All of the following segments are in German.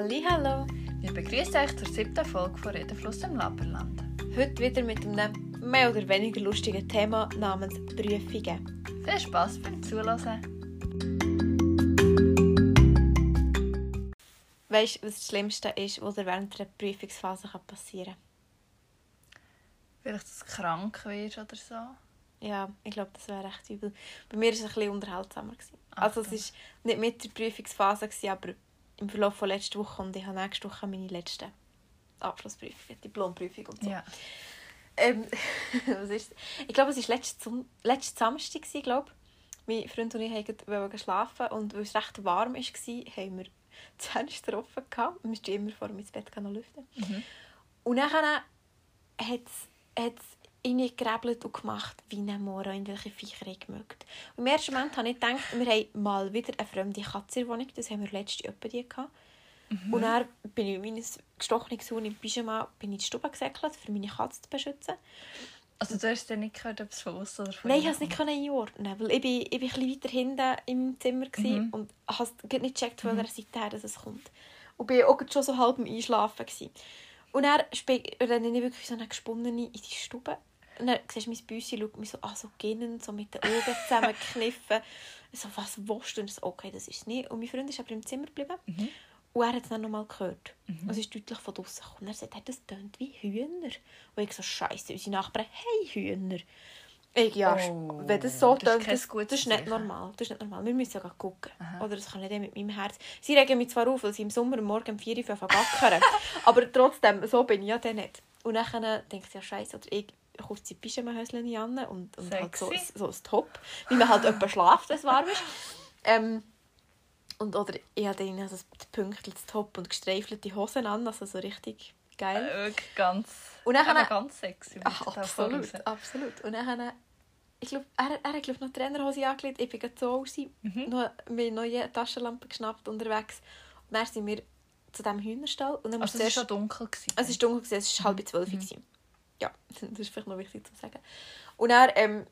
Hallo. Wir begrüßen euch zur siebten Folge von Redenfluss im Laberland. Heute wieder mit einem mehr oder weniger lustigen Thema namens Prüfungen. Viel Spass beim Zuhören. Weißt du, was das Schlimmste ist, was während einer Prüfungsphase passieren kann? Vielleicht, dass du krank wirst oder so. Ja, ich glaube, das wäre recht übel. Bei mir war es ein bisschen unterhaltsamer. Gewesen. Also es war nicht mit der Prüfungsphase, gewesen, aber im Verlauf von letzter Woche und ich habe nächste Woche meine letzte Abschlussprüfung, Diplomprüfung und so. Ja. Ähm, was ist Ich glaube, es war letzten, letzten Samstag, gewesen, glaube Mein Freund und ich wollten schlafen und weil es recht warm war, haben wir die Fenster offen gehabt. Wir mussten immer vor dem ins Bett lüften. Mhm. Und dann hat es reingegrabbelt und gemacht, wie ein Moro, in welche Viecher ich mögt. Im ersten Moment habe ich gedacht, wir haben mal wieder eine fremde Katze in der Wohnung. Das haben wir letzte Jahr die gehabt. Mhm. Und dann bin ich in meines gestochenes Huhn im Pyjama bin ich in die Stube gesäckelt, um meine Katze zu beschützen. Also du hast dann nicht gehört, ob es von außen oder von Nein, ich konnte es nicht einordnen, weil ich, bin, ich bin ein weiter hinten im Zimmer Mhm. und habe nicht gecheckt, von welcher Seite her dass es kommt. Und bin auch schon so halb im Einschlafen. Gewesen. Und dann spe- renne ich wirklich so eine Gesponnene in die Stube. Und dann siehst du mein Büssi, schaut mich so an, so gähnend, so mit den Augen zusammengekniffen. so, was willst du? Und ich so, okay, das ist es nicht. Und mein Freund ist aber im Zimmer geblieben. Mhm. Und er hat es dann nochmal gehört. Und es ist deutlich von draußen gekommen. Und er sagt, hey, das tönt wie Hühner. Und ich so, scheiße, unsere Nachbarn, hey, Hühner. Ich, ja, Oh, wenn das so das ist tönt, kein das, das ist nicht Zeichen. normal. Das ist nicht normal. Wir müssen ja gucken. Aha. Oder das kann nicht mit meinem Herz. Sie regen mich zwar auf, weil sie im Sommer Morgen um 4 Uhr gackern. aber trotzdem, so bin ich ja dann nicht. Und dann denke ich, ja, scheiße, oder ich kurze Pyjama-Höschen an und, und halt so, so ein Top. Wie man halt jemand schlaft, wenn es warm ist. Ähm, und, oder ich hatte ihnen also das Top und gestreifelte Hosen an, also so richtig geil. Äh, Wirklich ganz, Und dann habe- ganz sexy. Ach, absolut, absolut. Und dann, ich glaube, er, er hat glaub, noch Trainerhose angelegt, ich bin so aus, Mhm. noch, noch eine Taschenlampe geschnappt unterwegs. Und dann sind wir zu diesem Hühnerstall. Und dann Also es war schon dunkel. Gewesen. es war dunkel, gewesen, es war Mhm. halb zwölf. gewesen. Ja, das ist vielleicht noch wichtig zu sagen. Und dann ähm,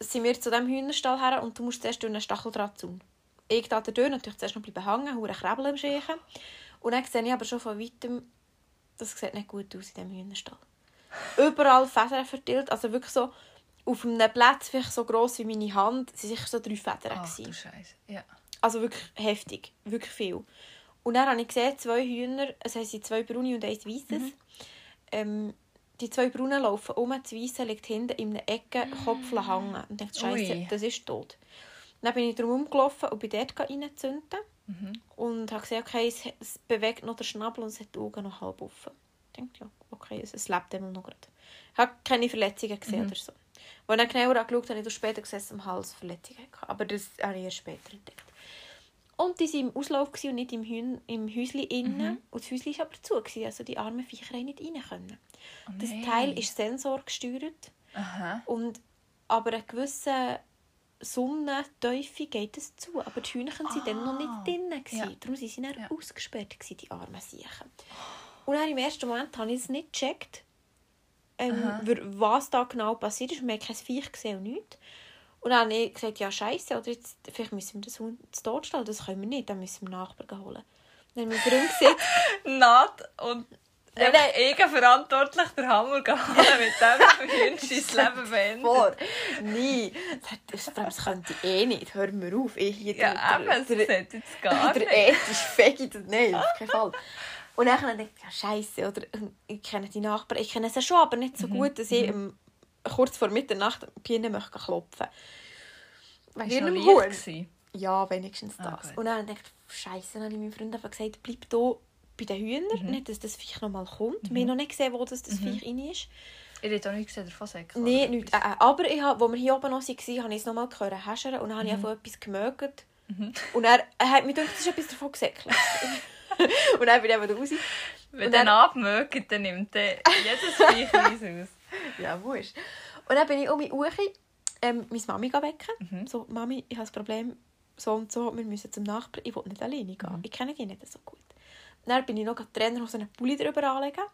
sind wir zu diesem Hühnerstall her und du musst zuerst durch einen Stacheldrahtzaun. Ich da durch, natürlich zuerst noch bleiben hängen, hure Krebel im Schächen. Und dann sehe ich aber schon von weitem, das sieht nicht gut aus in diesem Hühnerstall. Überall Federn verteilt, also wirklich so auf einem Platz, vielleicht so gross wie meine Hand, sind sicher so drei Federn. Ach gewesen. du Scheiße. Ja. Also wirklich heftig, wirklich viel. Und dann habe ich gesehen, zwei Hühner, es heißt zwei braune und eins weißes. Ähm, die zwei braunen laufen um, das weiße liegt hinten in einer Ecke, Kopf hängen. Und ich dachte, Scheiße, das ist tot. Dann bin ich drum rumgelaufen und bin dort reinzünden. Mhm. Und habe gesehen, okay, es, es bewegt noch den Schnabel und es hat die Augen noch halb offen. Ich dachte, ja, okay, es, es lebt immer noch gerade. Ich habe keine Verletzungen gesehen Mhm. oder so. Als ich dann genauer angeschaut habe, habe ich später gesehen, dass am Hals Verletzungen hatte. Aber das habe ich erst später entdeckt. Und die waren im Auslauf und nicht im, Hühn, im Häuschen innen. Mhm. Und das Häuschen war aber zu. Gewesen, also die armen Viecher konnten nicht rein. Können. Oh Das. Teil ist sensorgesteuert. Aha. Und aber eine gewisse Sonnentiefe geht es zu. Aber die Hühner waren dann noch nicht drin. gewesen. Ja. Darum waren sie dann Ja. ausgesperrt, gewesen, die armen Siechen. Und dann im ersten Moment habe ich es nicht gecheckt, ähm, was da genau passiert ist. Wir haben kein Viech gesehen und nichts. Und dann habe ich gesagt, ja scheiße, oder jetzt, vielleicht müssen wir das Hund zu Tod stellen. Das können wir nicht, dann müssen wir Nachbarn holen. Dann haben mein Freund gesagt, Nat und Nein, Nein, nein. eigenverantwortlich den Hammer geholt mit dem Hühnchen sein Leben beendet. vor, nie. Das, das, das könnte ich eh nicht. Hör mir auf. Ich hier Ja, der- eben, der- sollte jetzt gar der nicht. ethisch Fegi, nein, auf keinen Fall. Und dann habe ich ja, Scheiße, oder ich kenne die Nachbarn, ich kenne sie schon, aber nicht so Mhm, gut, dass ich ähm, kurz vor Mitternacht bei ihnen möchte klopfen Wegen Ist noch gewesen. Ja, wenigstens Ah, das. gut. und dann habe ich Scheiße, dann habe ich meinem Freund einfach gesagt, bleib hier bei den Hühnern, Mhm. nicht, dass das Viech noch mal kommt. Wir haben noch nicht gesehen, wo das, das Mhm. Viech rein ist. Ich hätte auch nicht gesehen, davon sagen. Nein, nicht. Äh, äh, aber ich hab, als wir hier oben noch waren, habe ich es nochmal gehört häschern und dann habe ich einfach etwas gemögt. Mhm. Und er, er hat mir gedacht, es ist etwas davon gesäckelt. und dann bin ich eben raus. Wenn dann- abmögt, dann nimmt der jedes Viech eins aus. Ja, wo ist? Und dann bin ich um mich herum, ähm, meine Mami wecken. Mhm. So, Mami, ich habe ein Problem, so und so, wir müssen zum Nachbarn. Ich will nicht alleine gehen. Mhm. Ich kenne die nicht so gut. Dann bin ich noch die Trainer aus einem Pulli drüber anlegen.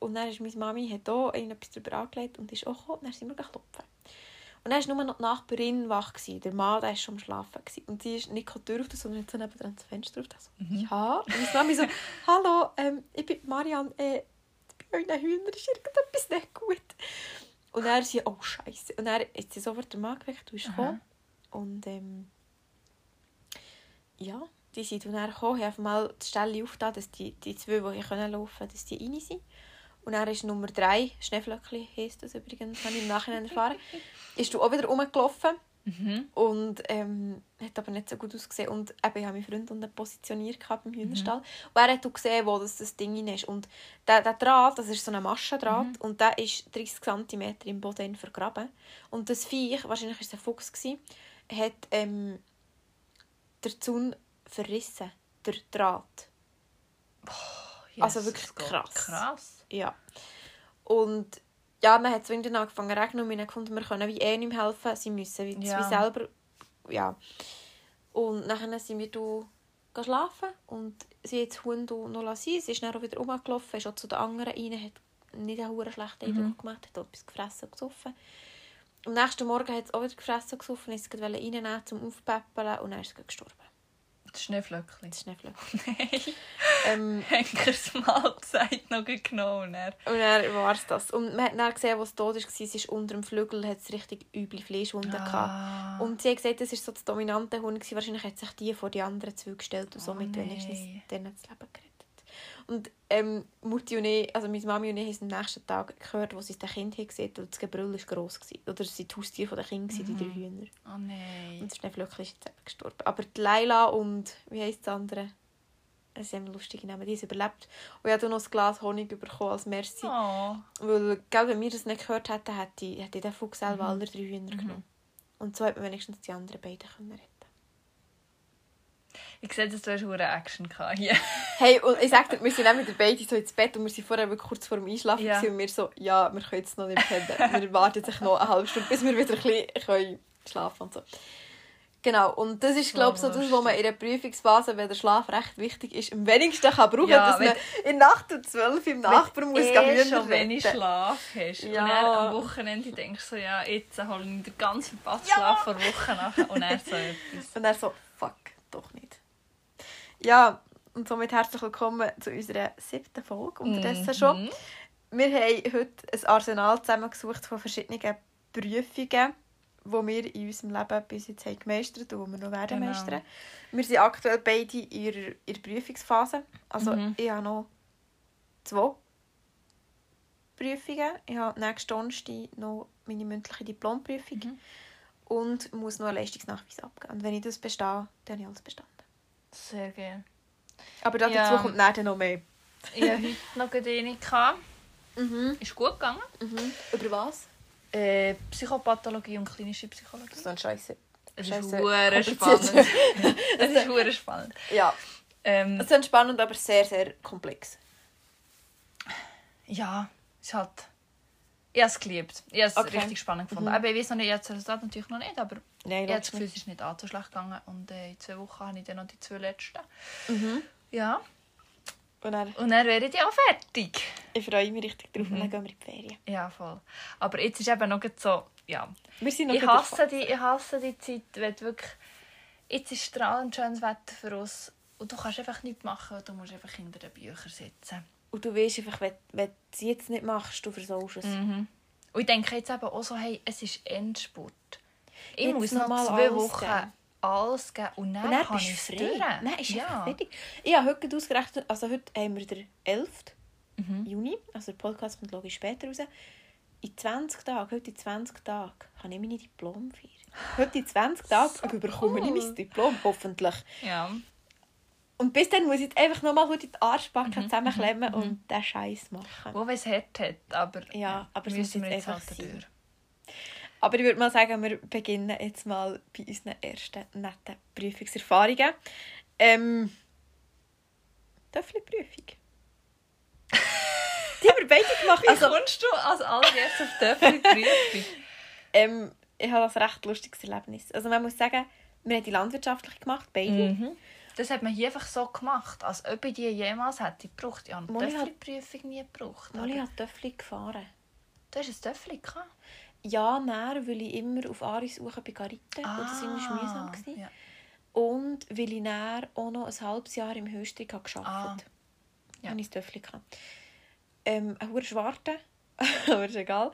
Und dann ist meine Mami hat auch etwas drüber angelegt und ist auch gekommen. Und dann sind wir klopfen. Und dann war nur noch die Nachbarin wach. Gewesen. Der Mann der war schon am Schlafen. Gewesen. Und sie ist nicht die Tür auf, sondern hat so nebenan das Fenster auf. So, Mhm. Ja. Und meine Mami so, «Hallo, ähm, ich bin Marianne. Äh, euren Hühnern ist irgendetwas nicht gut.» Und er sie, «Oh, Scheiße.» Und er hat sie sofort den Mann geweckt und ist Aha. gekommen. Und ähm, ja, die sind dann gekommen, haben mal die Stelle aufgetan, dass die, die zwei, die hier können laufen können, dass die rein sind. Und dann ist Nummer drei, Schneeflöckli heisst das übrigens, habe ich im Nachhinein erfahren, ist du auch wieder rumgelaufen Mhm. und ähm, hat aber nicht so gut ausgesehen. Und eben, ich habe meinen Freund unten positioniert beim Hühnerstall. Und er hat auch gesehen, wo das, das Ding ist. Und der, der Draht, das ist so ein Maschendraht, und der ist 30 cm im Boden vergraben. Und das Viech, wahrscheinlich war es ein Fuchs, gewesen, hat ähm, der Zaun verrissen, der Draht. Also wirklich krass. Krass. Ja. Und ja, dann hat es irgendwann angefangen zu regnen und wir haben gefunden, wir können wie eh nicht mehr helfen. Sie müssen wie, Ja. wie selber... Ja. Und dann sind wir da schlafen und sie hat das Huhn da noch lassen. Sie ist dann auch wieder rumgelaufen, ist auch zu den anderen rein, hat nicht einen verdammt schlechten Eindruck Mhm. gemacht, hat etwas gefressen und gesoffen. Am nächsten Morgen hat es auch wieder gefressen und gesoffen, ist es reinnehmen, zum Aufpäppeln und dann ist es gestorben. Das Schneeflöckchen. Das ist nicht Flöckchen. Nein. ähm, Henkers mal gesagt, noch genommen. er. Und dann war es das. Und man hat dann gesehen, was tot war, sie ist unter dem Flügel, hat es richtig üble Fleischwunden gehabt. Ah. Und sie hat gesagt, das war so das dominante Hund. gewesen. Wahrscheinlich hat sich die vor die anderen zwei gestellt und Oh somit nein. wenigstens denen das Leben gerettet. Und ähm, Mutti und ich, also meine Mami und ich, haben am nächsten Tag gehört, wo sie das Kind haben gesehen und das Gebrüll war gross. Gewesen. Oder es waren die Haustiere der Kinder, gewesen, die drei Hühner. Oh nein. Und das Schneeflöckchen ist jetzt eben gestorben. Aber die Leila und, wie heisst das andere? Es sind lustige Namen, die haben überlebt. Und ich habe noch ein Glas Honig bekommen als Merci. Oh. Weil, gell, wenn wir das nicht gehört hätten, hätte ich, hätte ich den Fuchs selber Mhm. alle drei Hühner genommen. Und so hat man wenigstens die anderen beiden können retten Ich sehe, dass du hast eine Action hier. Hey, und ich sag dir, wir sind auch mit beiden so ins Bett und wir sind vorher kurz vor dem Einschlafen Ja. und wir so, ja, wir können jetzt noch nicht pennen. wir warten jetzt noch eine halbe Stunde, bis wir wieder ein bisschen können schlafen und so. Genau, und das ist, glaube ich, so das, wo man in der Prüfungsphase, wenn der Schlaf recht wichtig ist, am wenigsten kann brauchen, Ja, dass man in Nacht um 12 im Nachbarn muss eh schon wenig. Schlaf hast. Ja. Und dann am Wochenende denkst du so, ja, jetzt hole ich den ganzen verpassten Schlaf vor Wochen nach. Und dann so etwas. Und er so, fuck, doch nicht. Ja, und somit herzlich willkommen zu unserer siebten Folge unterdessen schon. Mhm. Wir haben heute ein Arsenal zusammengesucht von verschiedenen Prüfungen, die wir in unserem Leben bis jetzt haben gemeistert und die wir noch werden Genau. meistern. Wir sind aktuell beide in ihrer, in der Prüfungsphase. Also Mhm. ich habe noch zwei Prüfungen. Ich habe nächsten Donnerstag noch meine mündliche Diplomprüfung Mhm. und muss noch einen Leistungsnachweis abgeben. Und wenn ich das bestehe, dann habe ich alles bestanden. Sehr gerne. Aber dazu Ja. kommt nachher noch mehr. Ich hatte heute noch eine. gehabt. Mhm. Ist gut gegangen. Mhm. Über was? Äh, Psychopathologie und klinische Psychologie. Das ist dann scheiße. Es ist hure spannend. Es ist hure spannend. Ja. Ähm, Es ist spannend, aber sehr, sehr komplex. ja, es hat... Ich habe es geliebt. Ich habe es Okay. richtig spannend gefunden. Mhm. Aber ich weiß noch nicht, jetzt das Resultat natürlich noch nicht, aber Nein, habe das Gefühl, es ist nicht allzu schlecht gegangen. Und äh, in zwei Wochen habe ich dann noch die zwei letzten. Mhm. Ja. Und dann, Und dann wäre ich auch fertig. ich freue mich richtig drauf Mhm. und dann gehen wir in die Ferien. Ja, voll. Aber jetzt ist eben noch so... Ja. Wir sind noch Ich hasse, die, ich hasse die Zeit, wenn wirklich... Jetzt ist strahlend schönes Wetter für uns und du kannst einfach nichts machen und du musst einfach hinter den Büchern sitzen. Und du weißt einfach, wenn, wenn du es jetzt nicht machst, du versaust es. Mhm. Und ich denke jetzt eben auch so, hey, es ist Endspurt. Ich Jetzt muss noch mal zwei alles Wochen geben. alles geben und dann, Und dann kann bist ich du durch. frei. Nein, ist ja. fertig. Ich habe heute ausgerechnet, also heute haben wir den 11. Mhm. Juni, also der Podcast kommt logisch später raus. In 20 Tagen, heute in 20 Tagen, kann ich meine Diplom feiern. Heute in 20 Tagen bekomme ich cool. mein Diplom, hoffentlich. ja. Und bis dann muss ich jetzt einfach nochmal gut in die Arschbacke Mhm, zusammenklemmen mhm, und den Scheiß machen. Wo es hart hat, aber, Ja, aber es müssen wir jetzt jetzt einfach halt sein. durch. Aber ich würde mal sagen, wir beginnen jetzt mal bei unseren ersten netten Prüfungserfahrungen. Ähm, Töffli-Prüfung. Die haben wir beide gemacht. Wie Also, kommst du als allererstes auf die Prüfung? ähm, ich habe das recht lustiges Erlebnis. Also man muss sagen, wir haben die landwirtschaftlich gemacht, beide. mhm. Das hat man hier einfach so gemacht, als ob ich die jemals hätte gebraucht. Ich habe eine Töffli-Prüfung nie gebraucht. Molly hat Töffli gefahren. Du hast ein Töffli gehabt? Ja, näher, weil ich immer auf Aris suche bei Garite. Ah, das war immer mühsam. gewesen. ja. Und weil ich näher auch noch ein halbes Jahr im Höchstring gearbeitet habe. Ah. Ja. Habe ich das. Ähm, ein hoher Schwarte, aber ist egal.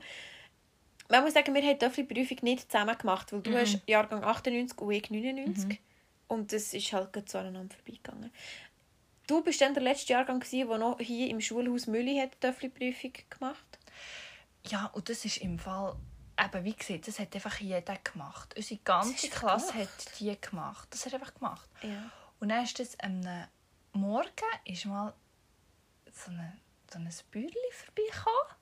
Man muss sagen, wir haben die Töffelprüfung nicht zusammen gemacht, weil du Mhm. hast Jahrgang 98 und ich 99. Und das ist halt gerade so aneinander vorbeigegangen. Du bist dann der letzte Jahrgang, gewesen, der noch hier im Schulhaus Mülli hat die Töffelprüfung gemacht Ja, und das ist im Fall, eben wie gesagt, das hat einfach jeder gemacht. Unsere ganze Klasse gemacht? hat die gemacht. Das hat einfach gemacht. Ja. Und dann ist das am Morgen ist mal so ein so ein Bäuerli vorbeigekommen.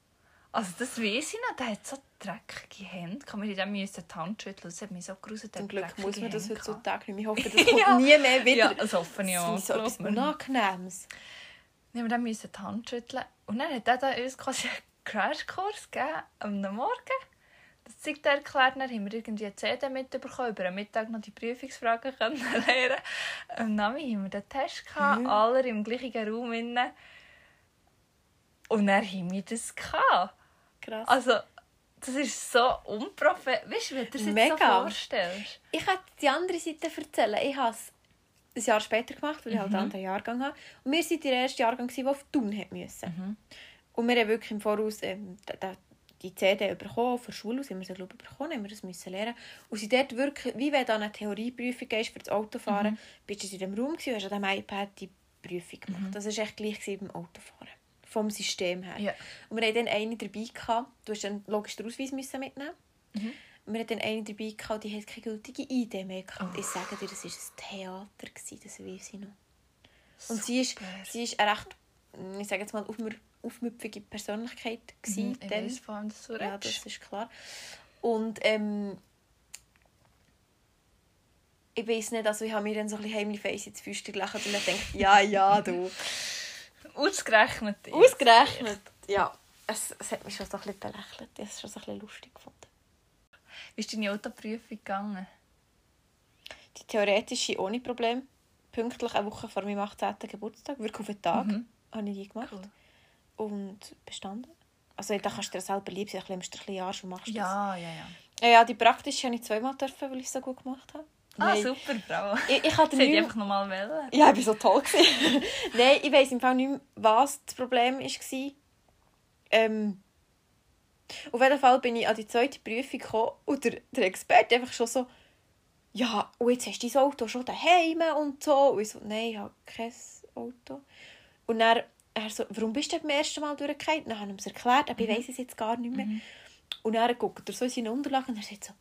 Also das weiss ich noch, der hat so dreckige Hände. Kann man dem müssen die Hand schütteln. Das hat mich so gruselt. Zum Glück muss man das heutzutage. nicht mehr. Ich hoffe, das kommt Ja. nie mehr wieder. Ja, das hoffe ich auch. Das ist so etwas. Unangenehmes. Ja, wir müssen die Hand schütteln. Und dann hat er uns quasi einen Crashkurs gegeben, am Morgen. Das zeigt er erklärt, dann haben wir irgendwie eine CD mitbekommen, über den Mittag noch die Prüfungsfragen können lernen. Am Nami haben wir den Test gehabt, Mhm. alle im gleichen Raum. Innen. Und dann haben wir das gehabt. Krass. Also, das ist so unprofessionell. Weißt du, wie du dir das jetzt so vorstellst? Ich kann die andere Seite erzählen. Ich habe es ein Jahr später gemacht, weil ich Mhm. halt einen anderen Jahrgang habe. Und wir waren der erste Jahrgang, der auf hat müssen. Mhm. Und wir haben wirklich im Voraus da- die CD bekommen, für Schulhaus haben wir sie, glaube ich, bekommen, haben wir das müssen lernen. Und sie dort wirklich, wie wenn du an eine Theorieprüfung gehst für das Autofahren, Mhm. bist du in diesem Raum gewesen, und hast an diesem iPad die Prüfung gemacht. Das war echt gleich beim Autofahren. Vom System her. Mhm. Ja. Und wir hatten dann eine dabei. Gehabt. Du hast dann logisch den Ausweis müssen mitnehmen. Mhm. Und wir hatten dann eine dabei, gehabt, die hat keine gültige ID mehr. Gehabt. Und Ich sage dir, das war ein Theater, gewesen, das weiß ich noch. Und sie ist, Super. sie ist eine recht, ich sage jetzt mal, aufmüpfige Persönlichkeit. Gewesen, Mhm, dann. weiss, von wem du Ja, das ist klar. Und ähm, ich weiß nicht, also ich habe mir dann so ein bisschen heimlich face ins Füßchen gelacht und dann gedacht, ja, ja, du. Ausgerechnet. ich. Ausgerechnet. Ja, es, es hat mich schon so ein bisschen belächelt. Ich habe es schon so ein bisschen lustig gefunden. Wie ist deine Autoprüfung gegangen? Die theoretische ohne Problem. Pünktlich eine Woche vor meinem 18. Geburtstag, wirklich auf den Tag, Mhm. Habe ich die gemacht. Cool. Und bestanden. Also da kannst du dir selber lieb sein, ein bisschen Jahr schon machst du das. Ja, ja, ja. Ja, ja, die praktische habe ich zweimal dürfen, weil ich es so gut gemacht habe. Ah, Nein. super, bravo. Ich, ich hatte nicht einfach nochmal wählen. Ja, ich war so toll. Nein, ich weiss im Fall nicht mehr, was das Problem war. Ähm, auf jeden Fall bin ich an die zweite Prüfung gekommen und der, der Experte einfach schon so «Ja, und jetzt hast du dein Auto schon daheim und so.» Und ich so «Nein, ich habe kein Auto.» Und dann er so «Warum bist du beim ersten Mal durchgefallen?» Dann habe ich ihm es erklärt, aber ich weiss es jetzt gar nicht mehr. Und dann guckt er so in seine Unterlagen und er sagt so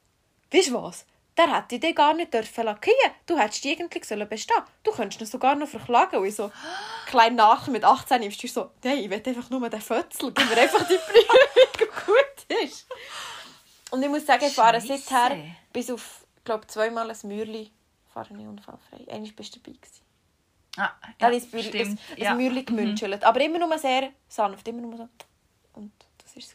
«Weißt du was?» Der hätte ich dich gar nicht dürfen lackieren. Du hättest die eigentlich sollen bestehen. Du könntest ihn sogar noch verklagen. Und ich so, klein nach mit 18 nimmst du so, nein, ich will einfach nur den Fötzel. Gib mir einfach die Prüfung gut ist. Und ich muss sagen, ich fahre seither bis auf, ich glaube, zweimal ein Mürli fahre ich unfallfrei. Einmal bist du dabei gewesen. Ah, ja, ein, Mürli- stimmt. ein, ja. ein Mürli gemünschelt. Aber immer nur sehr sanft. Immer nur so. Und das war es.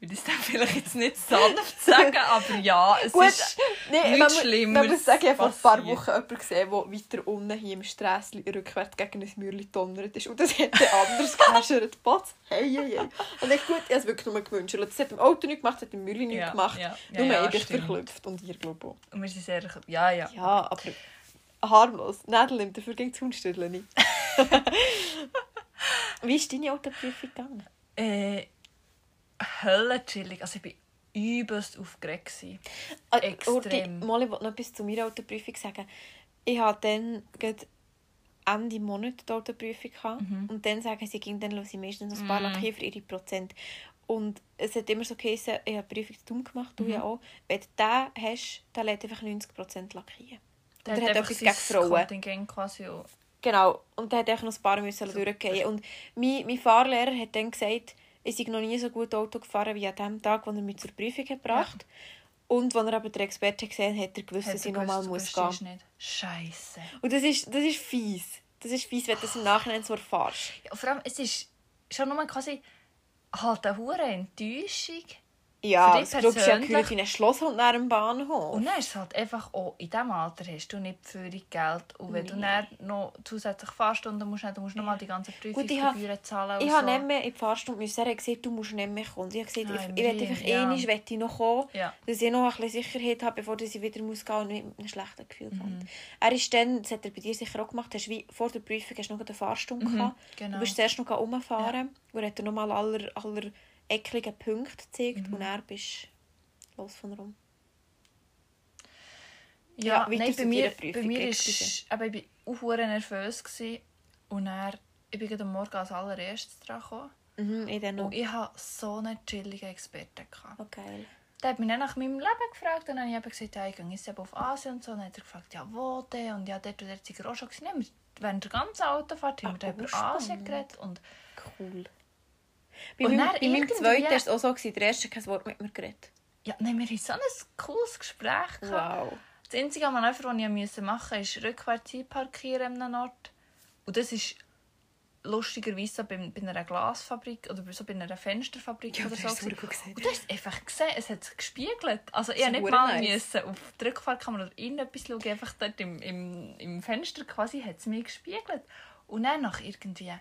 Ich würde es dann vielleicht jetzt nicht sanft sagen, aber ja, es Gut, ist nee, nichts man, man muss sagen, ich habe vor ein paar. Wochen jemanden gesehen, der weiter unten hier im Strässchen rückwärts gegen ein Mürli donnert ist. Und das er anders gehäschert. Potz, hey, hey, hey. Und ich gut, ich habe es wirklich nur gewünscht. Das hat im Auto nicht gemacht, das hat im Mürli nicht Ja, gemacht. ja, ja, nur ja, ich bin verklüpft und ihr glaube auch. Und wir sind sehr... Ja, ja. Ja, aber harmlos. Nädel nimmt dafür gegen das Hundstüdel. Wie ist deine Autoprüfung gegangen? Äh, höllenchillig. Also ich war übelst aufgeregt. Ah, Extrem. Urti, mal, ich wollte noch etwas zu meiner Autoprüfung sagen. Ich hatte dann gerade Ende Monat die Autoprüfung. Mhm. und dann sagen sie, ging dann los, sie meistens noch ein paar lackieren für ihre Prozent. Und es hat immer so geheißen, ich habe die Prüfung tun gemacht, du Mhm. ja auch. Wenn du den hast, dann lädt einfach 90% lackieren. Der Und er hat einfach etwas gegen Frauen. Quasi auch. Genau. Und dann hat er noch ein paar müssen durchgehen. Und mein, mein Fahrlehrer hat dann gesagt, ich sei noch nie so gut Auto gefahren wie an dem Tag, wo er mich zur Prüfung hat gebracht Und als er aber den Experten gesehen hat, hat er gewusst, Hat dass er ich nochmal muss gehen nicht. Scheiße. Und das ist, das ist fies. Das ist fies, wenn du das im Nachhinein so erfährst. Ja, vor allem, es ist schon nur quasi halt eine hohe Enttäuschung. Ja, Für das du ja persönlich- gehört wie ein Schlosshund nach dem Bahnhof. Und dann ist es halt einfach auch, in diesem Alter hast du nicht viel Geld. Und wenn du dann noch zusätzlich Fahrstunden musst, dann musst du nochmal die habe- Prüfungsgebühren zahlen und Ich so. habe nicht mehr in die Fahrstunde müssen. Er hat gesagt, du musst nicht mehr kommen. Und Ich habe gesagt, Ah, ich, ich will einfach ja. einmal will ich noch kommen, Ja. dass ich noch ein bisschen Sicherheit habe, bevor ich wieder muss gehen und nicht mit einem schlechten Gefühl Mhm. kommt. Er ist dann, das hat er bei dir sicher auch gemacht, hast wie vor der Prüfung hast du noch eine Fahrstunde gehabt. genau. Du bist zuerst noch rumfahren und er hat dir nochmal aller, aller eckligen Punkte gezeigt Mhm. und er bist los von rum. Ja, Ja, nein, bei mir, Prüfung, bei mir ist, aber ich war auch nervös. Gewesen. Und dann, ich bin am Morgen als allererstes dran gekommen. Mhm, ich dann noch. Und ich hatte so einen chilligen Experten. Oh, geil. Der hat mich dann nach meinem Leben gefragt und dann habe ich gesagt, ja, ich gehe jetzt auf Asien und so. Und dann hat er gefragt, ja, wo denn? Und ja, dort und dort sind wir auch schon wir Während der ganzen Autofahrt haben wir dann über. Asien geredet. Und Cool. Bei, Und meinem, bei meinem zweiten war es auch so, gewesen, der erste kein Wort mit mir geredet. ja, nein, wir hatten so ein cooles Gespräch. Wow. Das einzige Manöver, das ich machen musste, ist rückwärts einparkieren an einem Ort. Und das ist lustigerweise bei, bei einer Glasfabrik oder so bei einer Fensterfabrik Ja, oder so. gut gesehen. Und du hast einfach gesehen, es hat sich gespiegelt. Also ich nicht mal nice. müssen auf die Rückfahrkamera oder irgendetwas schauen, einfach dort im, im, im Fenster quasi hat es mich gespiegelt. Und dann nach irgendwie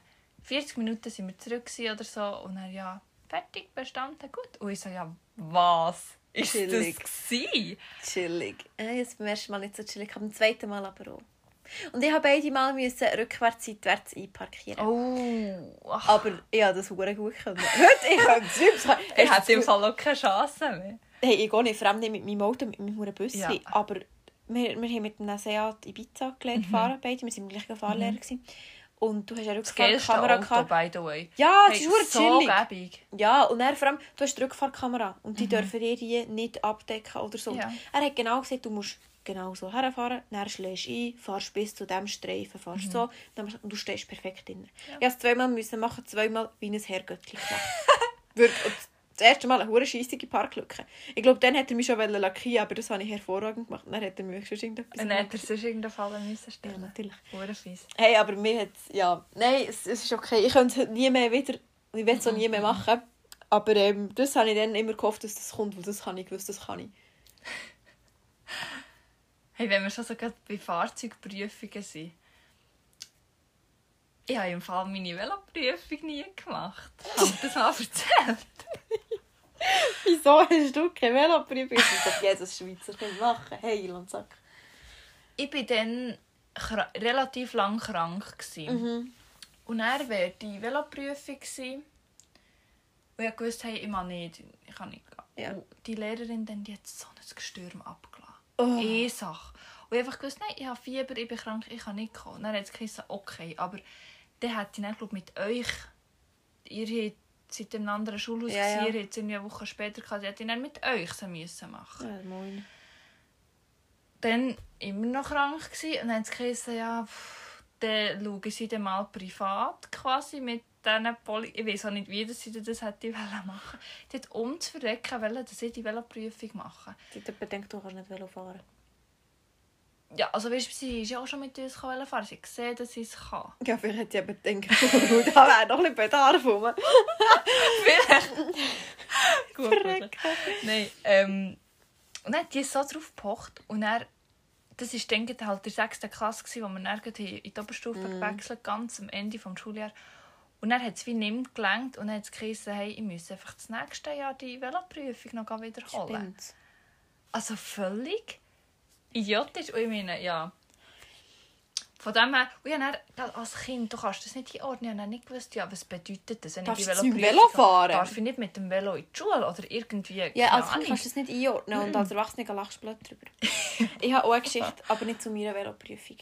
40 Minuten sind wir zurück oder so und dann ja, fertig, bestanden, gut. Und ich so, ja, was ist Chillig. das gewesen? Chillig. Äh, jetzt beim ersten Mal nicht so chillig, aber beim zweiten Mal aber auch. Und ich habe beide Mal müssen rückwärts, seitwärts einparkieren. Oh, ach, Aber ich habe das hure gut können. Heute, ich könnte es ich hatte im Fall auch keine Chance mehr. Hey, ich gehe nicht, nicht mit meinem Auto, mit meinem Bus. Ja. Aber wir, wir haben mit einem Seat Ibiza gelernt fahren, beide. Wir waren im gleichen Fahrlehrer. gewesen. Und du hast geilste Rückfahrkamera gehabt. by the way. Ja, es Hey, ist so chillig. Ja, und dann vor allem, du hast die Rückfahrkamera und die dürfen ihr hier nicht abdecken oder so. Mhm. Ja. Er hat genau gesagt, du musst genau so herfahren, dann schlägst du ein, fahrst bis zu diesem Streifen, Mhm. fahrst so dann, und du stehst perfekt drin. Ich musste es zweimal müssen machen, zweimal wie ein Herrgöttlich gemacht. Wirklich. Das erste Mal eine hure scheissige Parklücke. Ich glaube, dann hätte er mich schon lackieren aber das habe ich hervorragend gemacht. Dann hätte er mich schon irgendetwas dann hätte er sonst irgendeinen Fall müssen Ja, stellen natürlich. Hure fies. Hey, aber mir hat ja, nein, es, es ist okay. Ich könnte es nie mehr wieder, ich will es auch nie mehr machen. Aber ähm, das habe ich dann immer gehofft, dass das kommt, weil das kann ich gewusst, das kann ich. Hey, wenn wir schon so gerade bei Fahrzeugprüfungen sind. Ich habe im Fall meine Veloprüfung nie gemacht. Habe ich das mal erzählt? Wieso hast du keine Veloprüfung? Das darf jedes Schweizer Kind machen. Hey, Landsack. Ich war dann relativ lang krank. Mhm. Und er wäre die Veloprüfung. Und ich wusste, hey, ich kann nicht. Ich kann nicht gehen. Ja. Und die Lehrerin dann, die hat so ein Gestürm abgelassen. Oh. Eine Sache. Und ich einfach gewusst, nein, ich habe Fieber, ich bin krank, ich kann nicht kommen. Dann hat es gesagt, okay, aber dann hätte ich dann, glaub, mit euch, ihr habt seit einem anderen Schulhaus Ja, ja. ihr habt eine Woche später gehabt, ich hätte dann mit euch sie müssen machen Ja, moin. Dann immer noch krank gewesen, und dann gesagt, ja, pff, dann schauen sie dann mal privat quasi mit diesen Poli... Ich weiß auch nicht, wie das sie das hätte wollen machen Die hat um zu verrecken wollen, dass ich die Veloprüfung mache. Die hat denkt, du kannst nicht Velo fahren. Ja, also weißt du, sie ist ja auch schon mit uns fahren. Sie hat gesehen, dass sie es kann. Ja, vielleicht hat jemand gedacht, oh, da wäre noch ein Bedarf rum. Gut, Verrecken. Nein, ähm, und dann hat die so drauf gepocht und er das war dann halt die sechste Klasse, gewesen, wo wir dann in die Oberstufe gewechselt ganz am Ende des Schuljahres. Und dann hat es wie nicht mehr gelangt und dann hat es geheißen, hey, ich muss einfach das nächste Jahr die Veloprüfung noch wiederholen. Spinn's. Also völlig idiotisch. Und ich meine, ja. Von dem her, und ich habe dann, als Kind, du kannst das nicht einordnen, ich habe dann nicht gewusst, ja, was bedeutet das, wenn Darfst ich dem Veloprüfung Velo fahren? Darf ich nicht mit dem Velo in die Schule oder irgendwie, Ja, als Kind kannst du das nicht einordnen und als Erwachsener lachst du blöd drüber. ich habe auch eine Geschichte, aber nicht zu meiner Veloprüfung.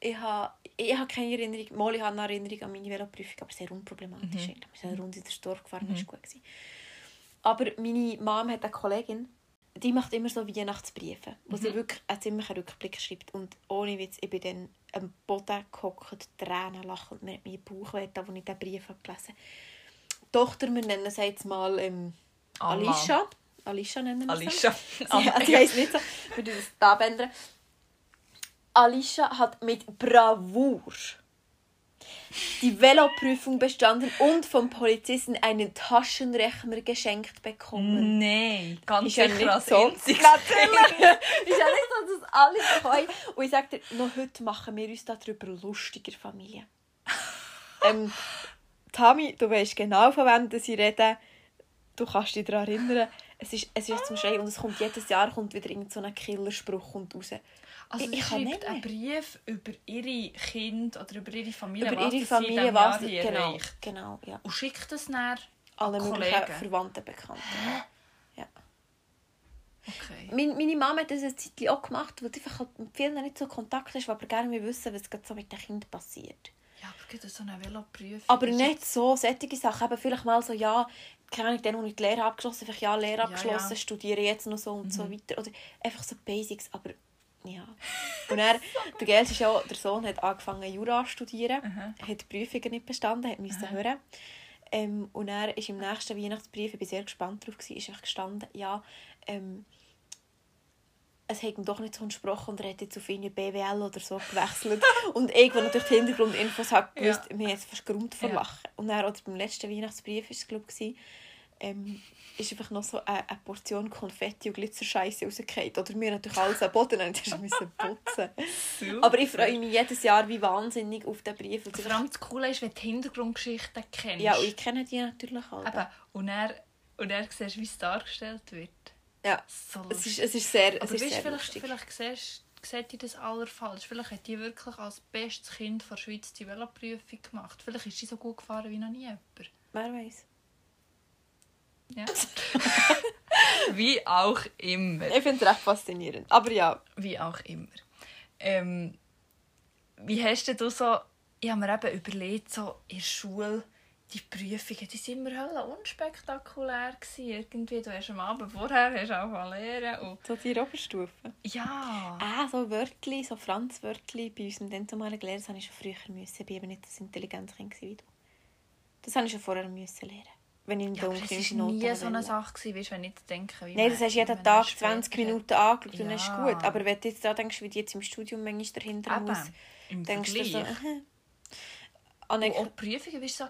Ich habe, ich habe keine Erinnerung, mal ich habe eine Erinnerung an meine Veloprüfung, aber sehr unproblematisch. eigentlich. Wir sind eine Runde durch das Dorf gefahren, das war gut. Gewesen. Aber meine Mom hat eine Kollegin, die macht immer so Weihnachtsbriefe, wo sie wirklich einen ziemlichen Rückblick schreibt. Und ohne Witz, ich bin dann am Boden gehockt, Tränen lachend, mir hat mein Bauch weh, als ich diesen Brief habe gelesen habe. Tochter, wir nennen sie jetzt mal ähm, Alma. Alicia. Alicia nennen wir sie. Alicia. Sie, sie heisst nicht so. Wir tun das da ändern. Alicia hat mit Bravour die Veloprüfung bestanden und vom Polizisten einen Taschenrechner geschenkt bekommen. Nein, ganz Ist ja nicht als so. Natürlich. ist ja nicht so, dass alle bekommen. Und ich sage dir, noch heute machen wir uns darüber lustiger Familie. ähm, Tami, du weißt genau, von wem dass ich rede. Du kannst dich daran erinnern. Es ist, es ist zum Schreien und es kommt jedes Jahr kommt wieder irgend so Killerspruch raus. Also Ich- sie ich kann schreibt nicht einen. Brief über ihre Kinder oder über ihre Familie, Über ihre sie Familie, was... Hier Genau, erreicht. genau, ja. Und schickt das dann Alle möglichen. Verwandten, Bekannten. Ja. Okay. Meine, meine Mama hat das eine Zeit auch gemacht, weil du einfach halt mit vielen nicht so Kontakt hast, aber gerne wissen, was gerade so mit den Kindern passiert. Ja, aber gibt es so eine Veloprüfung? Aber nicht so solche Sachen. Eben vielleicht mal so, ja, keine Ahnung, dann, wo ich die Lehre abgeschlossen vielleicht ja, Lehre Ja, abgeschlossen, ja. studiere jetzt noch so und so weiter. Oder einfach so Basics, aber ja. Und er, der Gels ist ja, der Sohn hat angefangen Jura zu studieren, Aha. hat die Prüfungen nicht bestanden, hat müssen hören. Ähm, und er ist im nächsten Weihnachtsbrief, ich war sehr gespannt darauf, gewesen, ist gestanden, ja, ähm, es hat ihm doch nicht so entsprochen und er hat jetzt auf irgendwie BWL oder so gewechselt. und ich, der natürlich die Hintergrundinfos hat, gewusst, Ja. mir es fast gerummt vor Ja. Lachen. Und dann, oder beim letzten Weihnachtsbrief, ist es, glaube ich, ähm, ist einfach noch so eine, eine Portion Konfetti und Glitzerscheiße rausgefallen. Oder mir natürlich alles am Boden und ich musste putzen. Super. Aber ich freue mich jedes Jahr wie wahnsinnig auf den Brief. es Vor allem das Coole ist, wenn du die Hintergrundgeschichten kennst. Ja, und ich kenne die natürlich alle. Eben. Und er und er siehst, wie es dargestellt wird. Ja, So es ist, es ist sehr, es Aber ist weißt, sehr vielleicht, lustig. vielleicht siehst, sieht ihr das aller falsch. Vielleicht hat die wirklich als bestes Kind der Schweiz die Veloprüfung gemacht. Vielleicht ist sie so gut gefahren wie noch nie jemand. Wer weiß. Ja. wie auch immer. Ich finde es recht faszinierend. Aber ja, Wie auch immer. Ähm, wie hast du so... Ich habe mir eben überlegt, so in der Schule, die Prüfungen, die waren immer hölle unspektakulär. Gewesen. Irgendwie, du hast am Abend vorher hast du auch lernen und so die Oberstufe. ja... Ah, so Wörtli, so Franz-Wörtli bei uns im Denzomalen gelernt, das habe ich schon früher müssen. Ich bin eben nicht das intelligente Kind wie du. Das habe ich schon vorher müssen lernen. Wenn ich in Ja, aber es Umkreis war nie so eine Sache, gewesen, weißt, wenn ich denke, wie Nein, das hast du jeden Tag später 20 hat. Minuten angeschaut und dann ist Ja. gut. Aber wenn du jetzt daran denkst, wie die jetzt im Studium manchmal dahinter muss, Eben, im denkst du so, Vergleich. äh, Und Annek auch Prüfungen, du, so,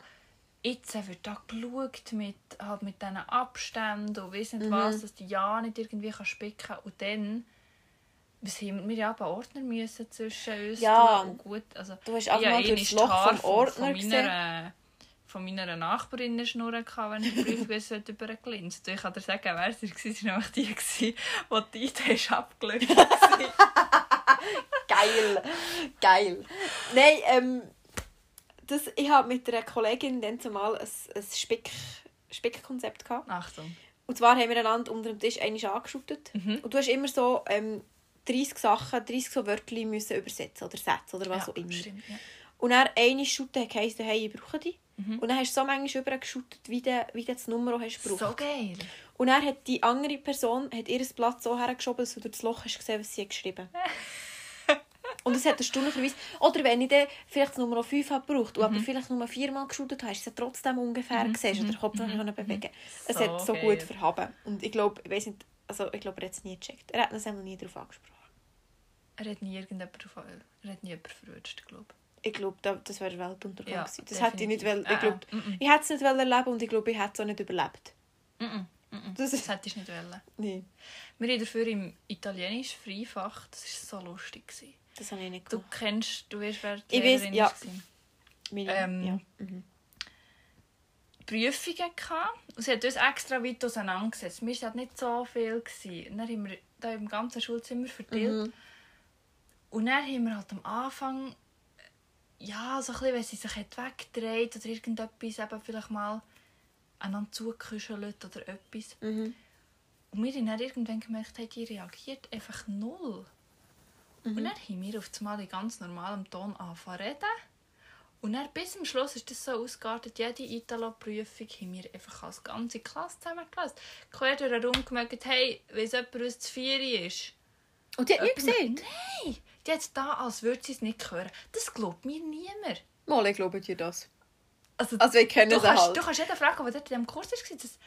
jetzt wird da geschaut mit, halt mit diesen Abständen und weiss Mhm. was, dass du ja nicht irgendwie kannst spicken Und dann was haben wir ja einen Ordner müssen zwischen uns Ja. Und gut, also, Du hast ich einfach mal hatte durch einmal das Loch vom von- Ordner von meiner, von meiner Nachbarin eine Schnur hatte, wenn ich die Prüfung überglinst. Ich kann dir sagen, wer sie war. Sie war nämlich die, gewesen, die die Idee abgelöst Geil. Geil. Nein, ähm, das, ich habe mit einer Kollegin dann zumal ein, ein Spick, Spickkonzept gehabt. Achtung. Und zwar haben wir einander unter dem Tisch einmal angeschüttet. Mhm. Und du hast immer so ähm, 30 Sachen, 30 so Wörter müssen übersetzen oder Sätze oder was ja, auch immer. Stimmt, ja. Und dann eine Schütte heisst, hey, ich brauche die. Mhm. Und dann hast du so manchmal übergeschüttet, wie du, wie du das Nummer hast gebraucht. So geil. Und dann hat die andere Person hat ihr Blatt so hergeschoben, dass du durch das Loch hast gesehen, was sie hat geschrieben Und es hat erstaunlicherweise... Oder wenn ich dann vielleicht das Nummer 5 habe gebraucht, und aber Mhm. vielleicht nur viermal geschüttet hast, hast du es trotzdem ungefähr gesehen oder den Kopf noch können bewegen Es Mhm. So hat so geil. gut verhaben. Und ich glaube, ich weiß nicht, also ich glaube, er hat es nie gecheckt. Er hat uns nie darauf angesprochen. Er hat nie irgendjemand er hat nie jemanden verwünscht, glaube Ich glaube, da- das wäre Weltuntergang Ja, gewesen. Das hätte ich nicht wollen. Ich glaube, äh, mm, mm. ich hätte es nicht wollen erleben und ich glaube, ich hätte es auch nicht überlebt. ich. Mm -mm. Das Das hättest du nicht wollen. Nee, Wir haben dafür im Italienisch Freifach, das war so lustig. Gewesen. das habe ich nicht Du gemacht. kennst, du weißt, wer die Ich Lehrerin ja. war. Meine, ähm, ja. Mhm. Prüfungen gehabt. Und sie hat uns extra weit auseinandergesetzt. Mir war nicht so viel. Gewesen. Und dann haben wir da im ganzen Schulzimmer verteilt. Mhm. Und dann haben wir halt am Anfang, ja, so ein bisschen, wenn sie sich hat weggedreht oder irgendetwas, eben vielleicht mal einander zugekuschelt oder etwas. Mhm. Und wir haben dann irgendwann gemerkt, hey, die reagiert einfach null. Und dann haben wir auf einmal in ganz normalem Ton angefangen zu reden. Und dann bis zum Schluss ist das so ausgeartet, jede Italo-Prüfung haben wir einfach als ganze Klasse zusammengelassen. Quer durch den Raum gemerkt, hey, weiss jemand, was das Vieri ist? Und die hat nichts gesagt? Nein! Die hat da, als würde sie es nicht hören. Das glaubt mir niemand. Mal, ich glaube dir das. Also, Also ich kenne du, kannst, halt. du kannst jeden fragen, der dort in diesem Kurs war. Das...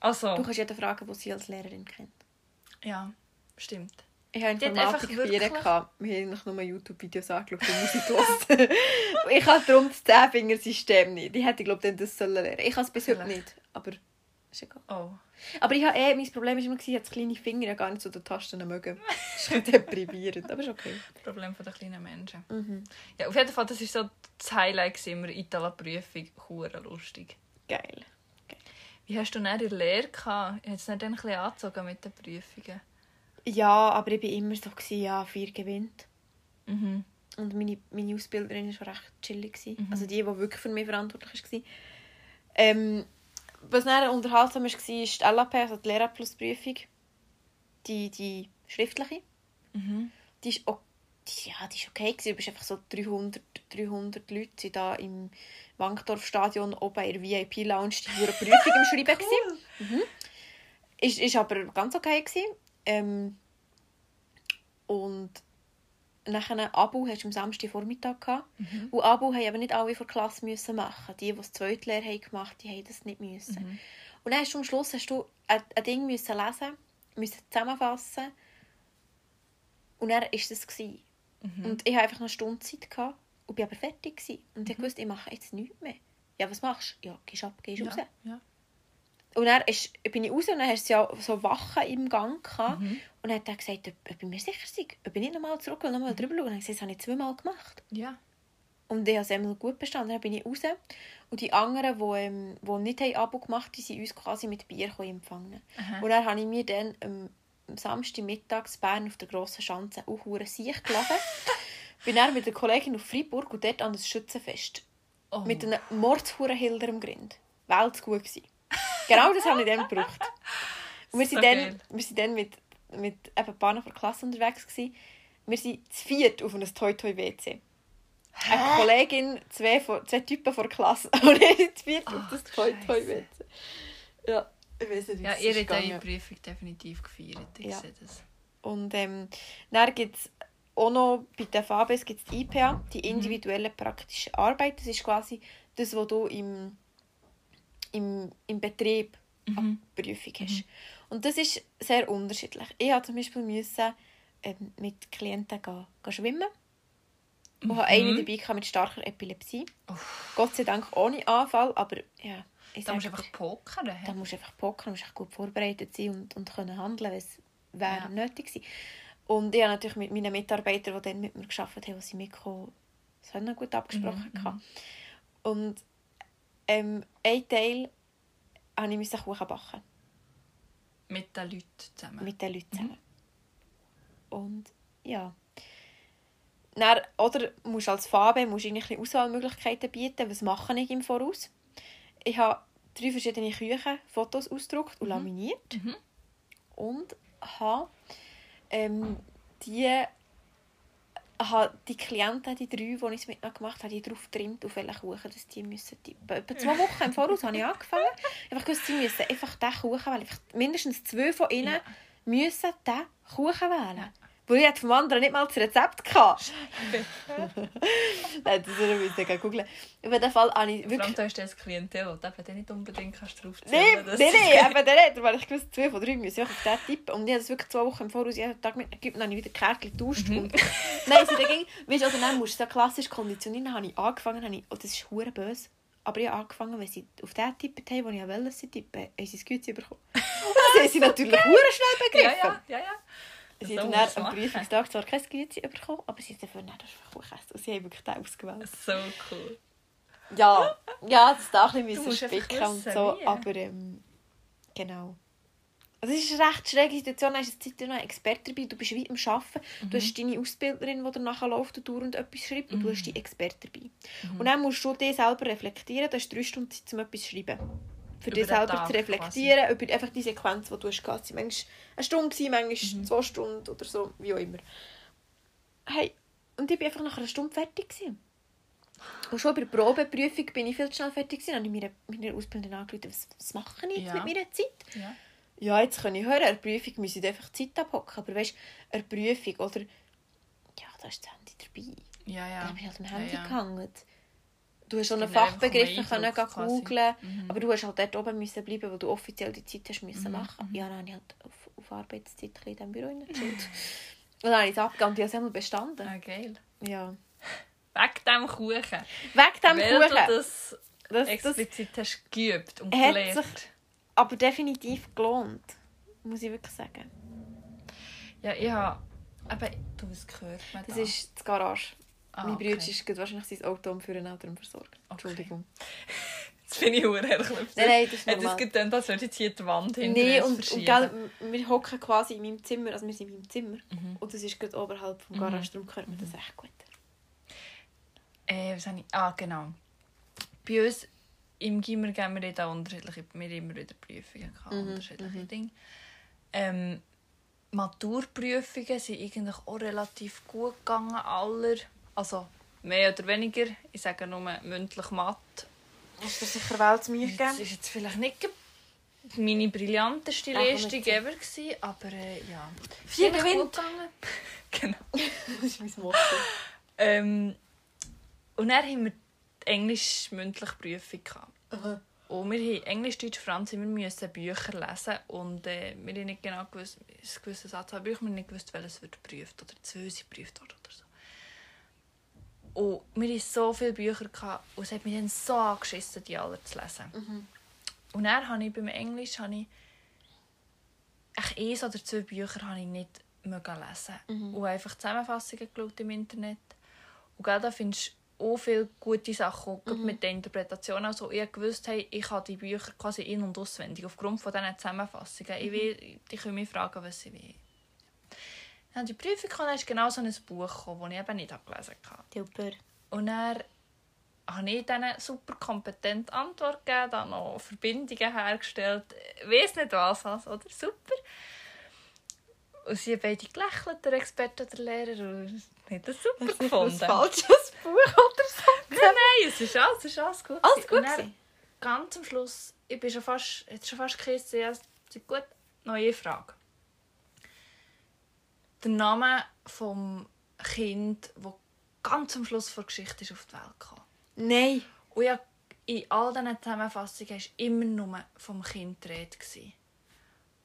Also, Du kannst jeden fragen, was sie als Lehrerin kennt. ja, stimmt. Ich habe Die Informatik 4 wirklich- gehabt. Wir haben eigentlich nur YouTube-Videos angeschaut und Musik gehört. Ich habe darum das Zehnfinger-System nicht. Die hätte, glaube ich, das sollen lernen. Ich habe es bis heute nicht. Aber ist egal. Oh. Aber ich habe eh, mein Problem war immer, ich hatte kleine Finger, gar nicht so die Tasten mögen. Das ist ein deprimierend, aber ist okay. Problem von den kleinen Menschen. Mhm. Ja, auf jeden Fall, das war so das Highlight immer in der Prüfung. Hure lustig. Geil. Wie hast du dann in der Lehre gehabt? Hat es nicht ein bisschen angezogen mit den Prüfungen? Ja, aber ich war immer so, gewesen, ja, vier gewinnt. Mhm. Und meine, meine Ausbilderin war recht chillig. Mhm. Also die, die wirklich für mich verantwortlich war. Ähm, was dann unterhaltsam war, war die LAP, also die Lehrabschlussprüfung. Die, die schriftliche. Mhm. Die ist, o- die, ja, die ist okay. Du bist einfach so 300, 300 Leute da im Wankdorf-Stadion oben in der VIP-Lounge die pure Prüfung im Schreiben. Cool. Mhm. Ist, ist aber ganz okay. Gewesen. Ähm, und nachher Abu hast du am Samstag Vormittag gehabt. Mhm. Und Abu haben aber nicht alle von der Klasse müssen machen. Die, die das Zweitlehre haben gemacht, die haben das nicht müssen. Mhm. Und dann hast du am Schluss hast du ein, ein Ding müssen lesen, müssen zusammenfassen. Und dann war das. Gewesen. Mhm. Und ich hatte einfach eine Stunde Zeit gehabt und bin aber fertig gewesen. Und Mhm. ich wusste, ich mache jetzt nichts mehr. Ja, was machst du? Ja, gehst ab, gehst raus. Ja. Und dann ist, bin ich raus und dann hast du ja so Wachen im Gang gehabt. Mhm. Und dann hat er gesagt, ob, ob ich mir sicher sei, ob ich nicht nochmal zurück will, nochmal drüber schauen. Und dann habe ich gesagt, das habe ich zweimal gemacht. ja. Und ich habe es einmal gut bestanden. Dann bin ich raus. Und die anderen, die, ähm, die nicht haben Abo gemacht haben, die sind uns quasi mit Bier empfangen. Aha. Und dann habe ich mir dann ähm, am Samstagmittag in Bern auf der grossen Schanze auch hure Siech geladen. bin dann mit der Kollegin auf Freiburg und dort an das Schützenfest. Oh. Mit einem Mordshurenhilder im Grind. Welt gut gewesen. Genau das habe ich dann gebraucht. Und wir So sind dann, wir sind dann mit, mit eben ein paar von der Klasse unterwegs gewesen. Wir sind zu viert auf einem Toy-Toy-WC. Eine Kollegin, zwei, von, zwei Typen von der Klasse und ich zu viert auf das Ach, Toy-Toy-WC. Ja, ich weiß nicht, wie Ja, es ihr habt eure. Prüfung definitiv gefeiert. Ich Ja. sehe das. Und ähm, dann gibt es auch noch bei den FABES gibt's die IPA, Mhm. die individuelle praktische Arbeit. Das ist quasi das, was du im, im, im Betrieb Mhm. Prüfung hast. Und das ist sehr unterschiedlich. Ich musste zum Beispiel müssen, ähm, mit Klienten gehen, gehen schwimmen. Und Mhm. hatte eine dabei gehabt mit starker Epilepsie. Gott sei Dank ohne Anfall, aber ja, ich Da musst du einfach pokern. da musst du einfach pokern, musst gut vorbereitet sein und, und können handeln, wenn es wäre Ja. nötig gewesen. Und ich habe natürlich mit meinen Mitarbeitern, die dann mit mir gearbeitet haben, die sie mitgekommen das haben wir gut abgesprochen. Mhm, gehabt. Und ähm, ein Teil habe ich Kuchen backen Mit den Leuten zusammen. mit den Leuten zusammen. Und ja. Dann, oder musst als Fabe musst du eigentlich Auswahlmöglichkeiten bieten. Was mache ich im Voraus? Ich habe drei verschiedene Küchen, Fotos ausgedruckt und laminiert. Mhm. Und habe ähm, die, habe die Klienten, die drei, die ich mit ihnen gemacht habe, die darauf getrimmt, auf welchen Kuchen dass die müssen tippen. Etwa zwei Wochen im Voraus habe ich angefangen. Einfach gewusst, sie müssen einfach diesen Kuchen wählen. Mindestens zwei von ihnen Ja. müssen diesen Kuchen wählen. Weil ich hatte vom anderen nicht mal das Rezept. Gehabt. Nein, das müssen wir googeln. Auf jeden Fall habe ich Vor allem, wirklich... ist das Klientel, da eben nicht unbedingt kannst du drauf Nein, nein, nein, eben der nicht, weil ich gewusst, zwei von drei müssen ich auf den tippen. Und ich habe das wirklich zwei Wochen im Voraus jeden Tag mitgegeben, dann habe ich wieder Kärtchen getauscht. Mhm. Und nein, sie dagegen, weißt du, also dann musst du so klassisch konditionieren, dann habe ich angefangen, habe ich, oh, das ist hure böse, aber ich habe angefangen, wenn sie auf den tippen haben, wo ich wollte, sie tippen, haben sie das Güte bekommen. Das haben sie natürlich hure schnell Ja, begriffen. ja, ja, ja. Sie So haben dann am. Prüfungstag zwar kein Güte bekommen, aber sie haben dafür nicht Kuchen. Und sie haben wirklich den ausgewählt. So cool. Ja, ja, das darf Du musst einfach spicken und so, wie. aber ähm, genau. Also es ist eine recht schräge Situation, du hast Zeit noch einen Experten dabei, du bist wie am Arbeiten, Mhm. du hast deine Ausbilderin, die dir nachher läuft und dauernd etwas schreibt und du Mhm. hast die Experten dabei. Und dann musst du dich selber reflektieren, du hast drei Stunden Zeit, um etwas zu schreiben. Für dich selber Tag zu reflektieren, über einfach die Sequenz, die du hast gehabt. Sie manchmal eine Stunde, gewesen, manchmal Mhm. zwei Stunden oder so, wie auch immer. Hey, und ich bin einfach nach einer Stunde fertig gewesen. Und schon bei der Probeprüfung bin ich viel zu schnell fertig gewesen. Dann habe ich meiner, meiner Ausbildung angerufen, was, was mache ich jetzt Ja. mit meiner Zeit? Ja. Ja, jetzt kann ich hören, der Prüfung müssen ich einfach Zeit abhocken. Aber weißt du, der Prüfung, oder... Ja, da ist das Handy dabei. Ja, ja. Dann bin ich halt am Handy ja, ja. gehangen. Du hast schon einen Fachbegriff mehr können Eindruck googeln, Mhm. aber du hast halt dort oben müssen bleiben, weil du offiziell die Zeit hast müssen Mhm, machen. Ja, dann habe ich halt auf, auf Arbeitszeit in diesem Büro chillt. Und dann habe ich es abgegeben und ich habe es bestanden. Ah, geil. Ja. Wegen dem Kuchen. Weg dem Weil Kuchen. du das Das, das explizit hast geübt und hat gelernt. sich aber definitiv gelohnt. Muss ich wirklich sagen. Ja, ich habe... Aber du hast gehört. man Das da. ist die Garage. Ah, mein Bruder okay. ist wahrscheinlich sein Auto um für einen Eltern versorgt. Entschuldigung. Das finde ich verdammt herrlich. Nein, nein, das ist Hat es normal. getan, als würde jetzt hier die Wand hinter Nee, uns und, und gell, wir hocken quasi in meinem Zimmer, also wir sind in meinem Zimmer. Mhm. Und das ist gerade oberhalb vom Garage, darum hört man das recht gut. Äh, was habe ich... Ah, genau. Bei uns im Gimmer geben wir da unterschiedliche... Wir immer wieder Prüfungen gehabt, Mhm, unterschiedliche Dinge. Ähm, Maturprüfungen sind eigentlich auch relativ gut gegangen, aller. Also mehr oder weniger. Ich sage nur mündlich Mathe. Hast du sicher Weltmühe Das gegeben? war jetzt vielleicht nicht meine brillanteste Leistung ever, gewesen, aber äh, ja. Vier gegangen. genau. Das ist mein Motto. Ähm, und dann haben wir die englisch-mündliche Prüfung. Gehabt. Und wir haben Englisch, Deutsch, Französisch, wir mussten Bücher lesen und äh, wir haben nicht genau gewusst, es ist eine gewisse Anzahl Bücher, wir haben nicht gewusst, welches wird geprüft oder zwei sind geprüft worden oder so. Und wir hatten so viele Bücher gehabt, und es hat mich dann so angeschissen, die alle zu lesen. Und dann habe ich beim Englisch habe ich echt eins oder zwei Bücher habe ich nicht mögen lesen und einfach Zusammenfassungen geschaut im Internet. Und da findest du auch viele gute Sachen, gerade mit der Interpretation. Also ich gewusst, hey, ich habe die Bücher quasi in- und auswendig, aufgrund von diesen Zusammenfassungen. Ich will, die können mich fragen, was sie will. Ja, die Prüfung kam, dann ist genau so ein Buch gekommen, das ich eben nicht gelesen habe. Super. Und dann habe ich denen super kompetent Antwort gegeben, dann noch Verbindungen hergestellt, ich weiß nicht was, was oder super. Und sie haben beide gelächelt, der Experte und der Lehrer, und haben das super Was gefunden. falsches Buch oder so? Nein, nein, es ist alles, es ist alles gut. Alles gut dann? Ganz am Schluss, ich bin schon fast, jetzt schon fast geheißen, ja, gut, neue Frage. Der Name vom Kind, das ganz am Schluss der Geschichte ist auf die Welt kam. Nein. Und ja, in all diesen Zusammenfassungen war immer nur vom Kind die Rede. gewesen.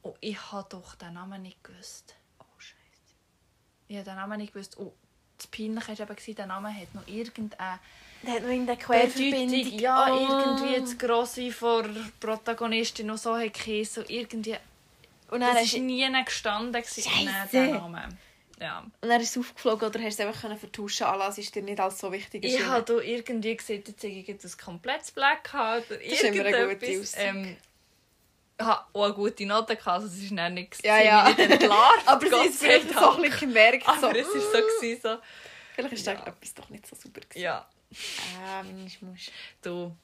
Und ich habe doch den Namen nicht gewusst. Oh, Scheiße. Ich habe den Namen nicht gewusst. Und das Peinliche war eben, der Name hat noch irgendeine Da hat noch irgendeine. Querverbindung. Ja, Oh. irgendwie das Grosse von der Protagonistin und so hat geheißen. Irgendwie, Und dann, das du, nie gestanden. Nein, der Name. Ja. und dann ist es aufgeflogen oder hast du es einfach können vertuschen können? Es ist dir nicht als so wichtig Ich habe da irgendwie gesehen, jetzt habe ich ein komplettes Black gehabt. Oder ist immer irgendetwas. Ähm, ich habe auch eine gute Note gehabt, also es ist dann nichts Ja, ja. nicht entlarvt. Aber Gott sie ist vielleicht so ein bisschen gemerkt. Aber so, es war so, gewesen, so. Vielleicht ist Ja. etwas doch nicht so super gewesen. Ja, Ah, meine Schmusch. du.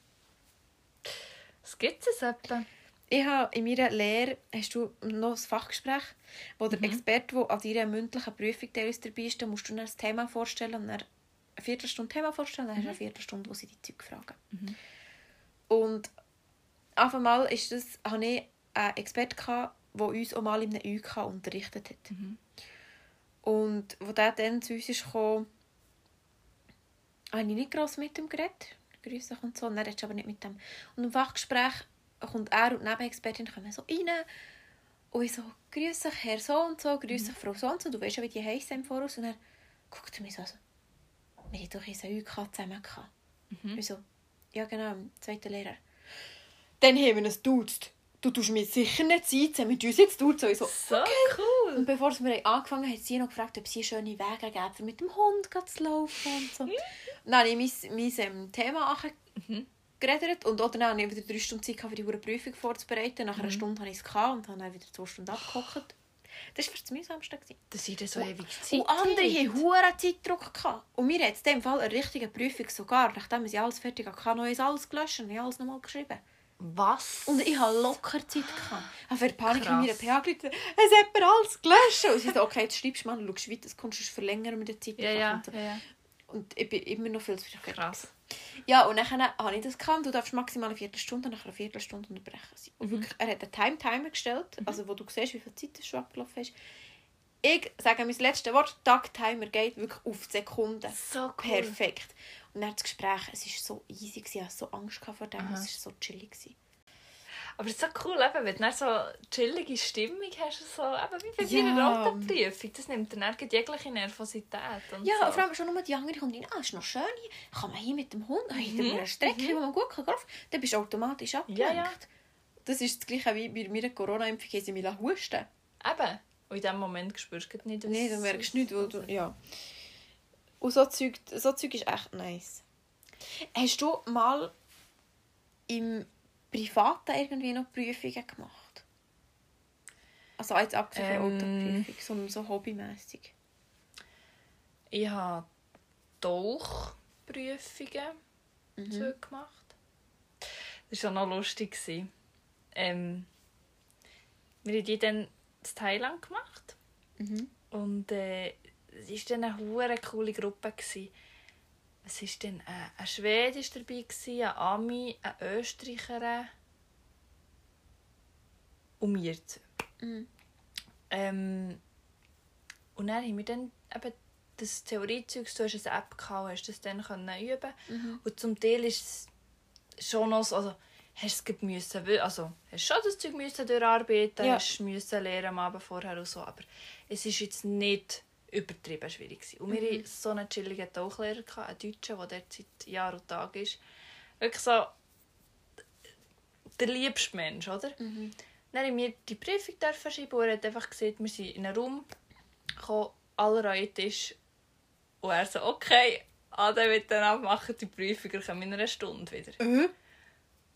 Was gibt es etwa? Ich habe in meiner Lehre, hast du noch ein Fachgespräch, wo der Experte, der an deiner mündlichen Prüfung dabei ist, da musst du dann ein Thema vorstellen und dann eine Viertelstunde Thema vorstellen, dann hast du eine Viertelstunde, wo sie die Zeug fragen. Und auf einmal ist das, hatte ich einen Experten, gehabt, der uns auch mal in einem UK unterrichtet hat. Und wo der dann zu uns ist gekommen, habe ich nicht gross mit ihm geredet. Grüße und so. Und dann redest du aber nicht mit dem. Und im Fachgespräch kommt er und die Nebenexpertin kommen so rein. Und ich so, grüße dich Herr so und so, grüße dich Frau so und so. Du weißt ja, wie die heißen im Voraus. Und er guckt mich so an, so, wir haben doch in so UK zusammen gehabt. Ich so, ja genau, im zweiten Lehrer. Dann haben wir es duzt. Du tust mir sicher nicht Zeit, wir uns jetzt duzen. Ich so, So cool. und bevor wir angefangen haben, hat sie noch gefragt, ob sie schöne Wege geben, um mit dem Hund zu laufen und so. Dann habe ich mein, mein ähm, Thema geredet und auch dann habe ich wieder drei Stunden Zeit, für die Prüfung vorzubereiten. Nach einer Stunde hatte ich es und habe dann wieder zwei Stunden abgehockt. Das war das mühsamste. Das ist so ewig Zeit. Und andere hatten hohen Zeitdruck. Gehabt. Und mir hat es in dem Fall eine richtige Prüfung sogar, nachdem ich alles fertig hatte, noch alles gelöscht und ich alles nochmal geschrieben. Was? Und ich hatte locker Zeit. Gehabt. Ich habe für Panik in meiner PH gerufen, es hat mir alles gelöscht. Und sie so, okay, jetzt schreibst du mal, schaust, wie das kommst, sonst verlängern wir die Zeit. ja, ja, und ja. Und ich bin immer noch viel zu. Krass. Ja, und dann habe ich das gehabt. Du darfst maximal eine Viertelstunde, nach einer Viertelstunde unterbrechen. Und Mhm. wirklich, er hat einen Time-Timer gestellt, also wo du siehst, wie viel Zeit es schon abgelaufen ist. Ich sage mein letztes Wort, Tag-Timer geht wirklich auf die Sekunde. So cool. Perfekt. Und dann das Gespräch, es war so easy, gewesen. ich hatte so Angst vor dem, es war so chillig. gewesen. Aber es ist so cool, eben, wenn du so chillige Stimmung hast, so, eben wie bei Ja. deiner Autoprüfung. Das nimmt dann dann jegliche Nervosität. Und Ja, so. vor allem schon nur die andere kommt rein, ah, ist noch schön hier, kann man hier mit dem Hund, hinter Mhm, einer Strecke, wo man gut kann dann bist du automatisch abgelenkt. Ja, ja. Das ist das gleiche wie bei meiner Corona-Impfung, haben sie mich husten Eben. Und in dem Moment spürst du nicht, was Nein, du merkst nicht, weil du, ja. Und so Zeug, so Zeug ist echt nice. Hast du mal im Privaten irgendwie noch Prüfungen gemacht? Also jetzt abgesehen von Ähm. Autoprüfung, sondern so hobbymäßig. Ich habe Tauchprüfungen Mhm. so gemacht. Das war auch noch lustig. Ähm, wir haben die dann in Thailand gemacht. Mhm. Und äh, es war dann eine coole Gruppe. Gewesen. Es war dann äh, ein Schwede ist dabei, gewesen, ein Ami, eine Österreicherin und zwei. Mhm. Ähm, und dann haben wir dann eben das Theoriezeug, du hast eine App gehabt, hast das dann können üben Mhm. Und zum Teil ist es schon noch so, also hast es müssen, also hast schon das Zeug müssen durcharbeiten, Ja. hast müssen lernen am Abend vorher und so, aber es ist jetzt nicht übertrieben schwierig gewesen. Und wir Mhm. hatten so einen chilligen Tauchlehrer, einen Deutschen, der dort seit Jahr und Tag ist. Wirklich so der liebste Mensch, oder? Mhm. Dann haben wir die Prüfung dürfen schreiben und er hat einfach gesehen, wir sind in einen Raum gekommen, alle an den Tisch. Und er so, okay, alle miteinander machen die Prüfung, wir kommen in einer Stunde wieder. Äh?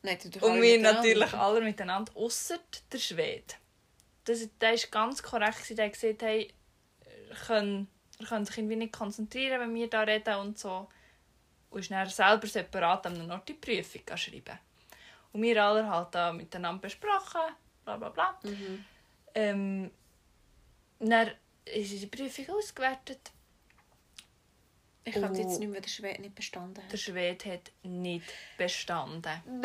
Nein, Und wir natürlich alle miteinander, außer der Schwede. Das, der war ganz korrekt, der hat gesagt, hey, ihr könnt, ihr könnt sich irgendwie nicht konzentrieren, wenn wir da reden und so. Und ist dann selber separat an Ort die Prüfung schreiben. Und wir alle halt da miteinander besprochen, bla bla bla. Mhm. Ähm, dann ist die Prüfung ausgewertet. Ich kann Oh. jetzt nicht mehr, der Schwede nicht bestanden Der hat. Schwede hat nicht bestanden. Nein!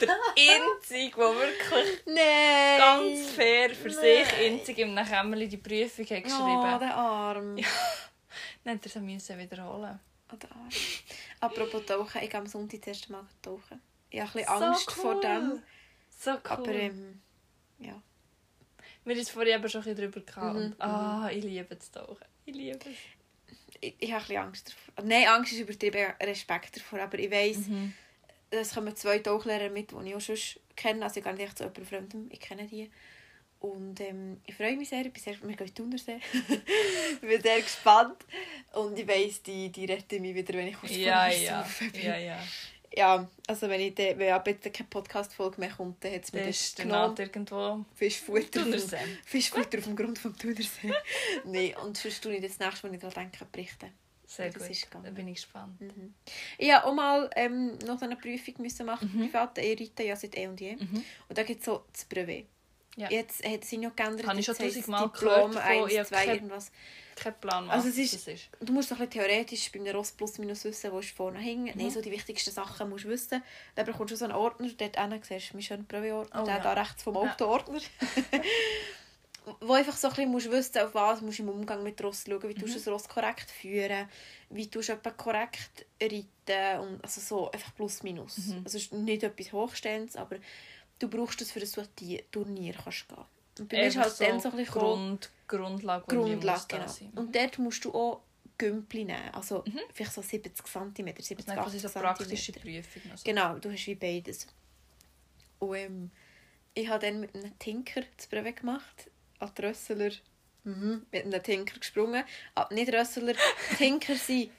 Der einzige, der wirklich Nein! ganz fair für sich Nein. einzig im Kämmerli die Prüfung hat Oh, geschrieben. der Arm. Dann hat er sie müssen wiederholen. Oh, der Arm. Apropos Tauchen, ich gehe am Sonntag das erste Mal tauchen. Ich habe ein So bisschen Angst cool. vor dem. So cool. Aber ähm, ja. Wir haben es vorhin eben schon ein bisschen drüber gehabt. Mhm, ah, ich liebe das Tauchen. Ich liebe es. Ich, ich habe ein bisschen Angst davor. Nein, Angst ist übertrieben, Respekt davor. Aber ich weiss, Mhm. es kommen zwei Tauchlehrer mit, die ich auch schon kenne. Also ich gehe nicht zu jemandem Fremdem, ich kenne die. Und ähm, ich freue mich sehr, ich bin sehr, wir gehen Thunersee. ich bin sehr gespannt. Und ich weiss, die, die retten mich wieder, wenn ich kurz Ja, ja. ja, ja. Ja, also wenn, ich de, wenn ab jetzt keine Podcast-Folge mehr kommt, dann hat es mir Das dann genommen. irgendwo Fischfutter, auf dem- Thunersee. Fischfutter auf dem Grund vom Thunersee. Nein, und sonst tue ich das nächste Mal, wenn ich daran denke, berichten. Sehr Das gut. Da bin ich gespannt. Mhm. Ich habe auch mal ähm, noch eine Prüfung müssen machen, Mhm. privat. Ich reite ja seit eh und je. Mhm. Und da gibt es so das Brevet. Ja. Jetzt hat es sich noch geändert. Habe ich schon tausendmal Diplom gehört davon. 1, Ich habe 2, keine- irgendwas. Kein Plan, was Also es ist- das ist. Du musst doch ein bisschen theoretisch Ross plus minus wissen, wo ist vorne hängen. Mhm. Nein, so die wichtigsten Sachen musst du wissen. Dann bekommst du so einen Ordner, dort hinten siehst du meinen schönen Brevet-Ordner, Oh, der ja. da rechts vom Ja. Auto-Ordner. wo einfach so ein bisschen musst wissen, auf was musst du im Umgang mit Ross schauen, wie Mhm. du das Ross korrekt führen, wie du etwa korrekt reiten und also so einfach plus minus. Mhm. Also es ist nicht etwas Hochstehendes, aber du brauchst das, für das du an die Turnier kannst gehen. Und bei mir ist halt dann so ein bisschen Grund, Grundlage, Grundlage, genau. Und dort musst du auch Gümpli nehmen, also vielleicht so 70 cm, 70, Das sind quasi 80 so cm. praktische Prüfungen. Also. Genau, du hast wie beides. Und ähm, ich habe dann mit einem Tinker das Brevet gemacht, die Rösseler, mhm. mit einem Tinker gesprungen. Aber nicht Rösseler, Tinker sind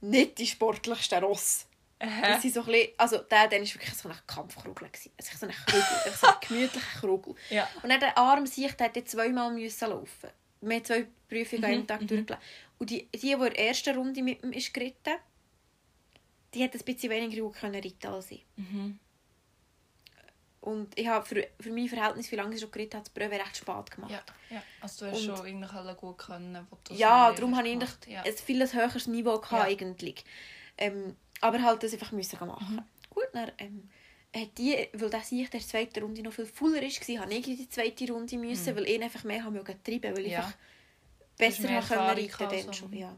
nicht die sportlichsten Ross. Das sind so ein bisschen, also der dann war wirklich so ein Kampfkrugel. Also so ein Krugel, so ein gemütlicher Krugel. Ja. Und dann der arme sich, der hätte zweimal müssen laufen. Wir haben zwei Prüfungen einem Tag durchgelaufen. Und die, die, die in der ersten Runde mit ihm ist geritten die hat ein bisschen weniger gut können reiten als ich. Mhm. Und ich habe für, für mein Verhältnis, wie lange ich schon geritten habe, das Brevet recht spät gemacht. Ja, ja. Also du hast Und- schon alle gut können, wo du Ja, darum habe ich eigentlich ja. ein vieles höheres Niveau gehabt, Ja. eigentlich. Ähm, aber halt das einfach müssen machen. Mhm. Gut, dann ähm, hat die, weil der sich der zweite Runde noch viel fuller war, habe ich in die zweite Runde müssen, weil ich einfach mehr haben mögen treiben, weil ich Mhm. Ja. einfach besser haben können reiten dann so. schon. Ja.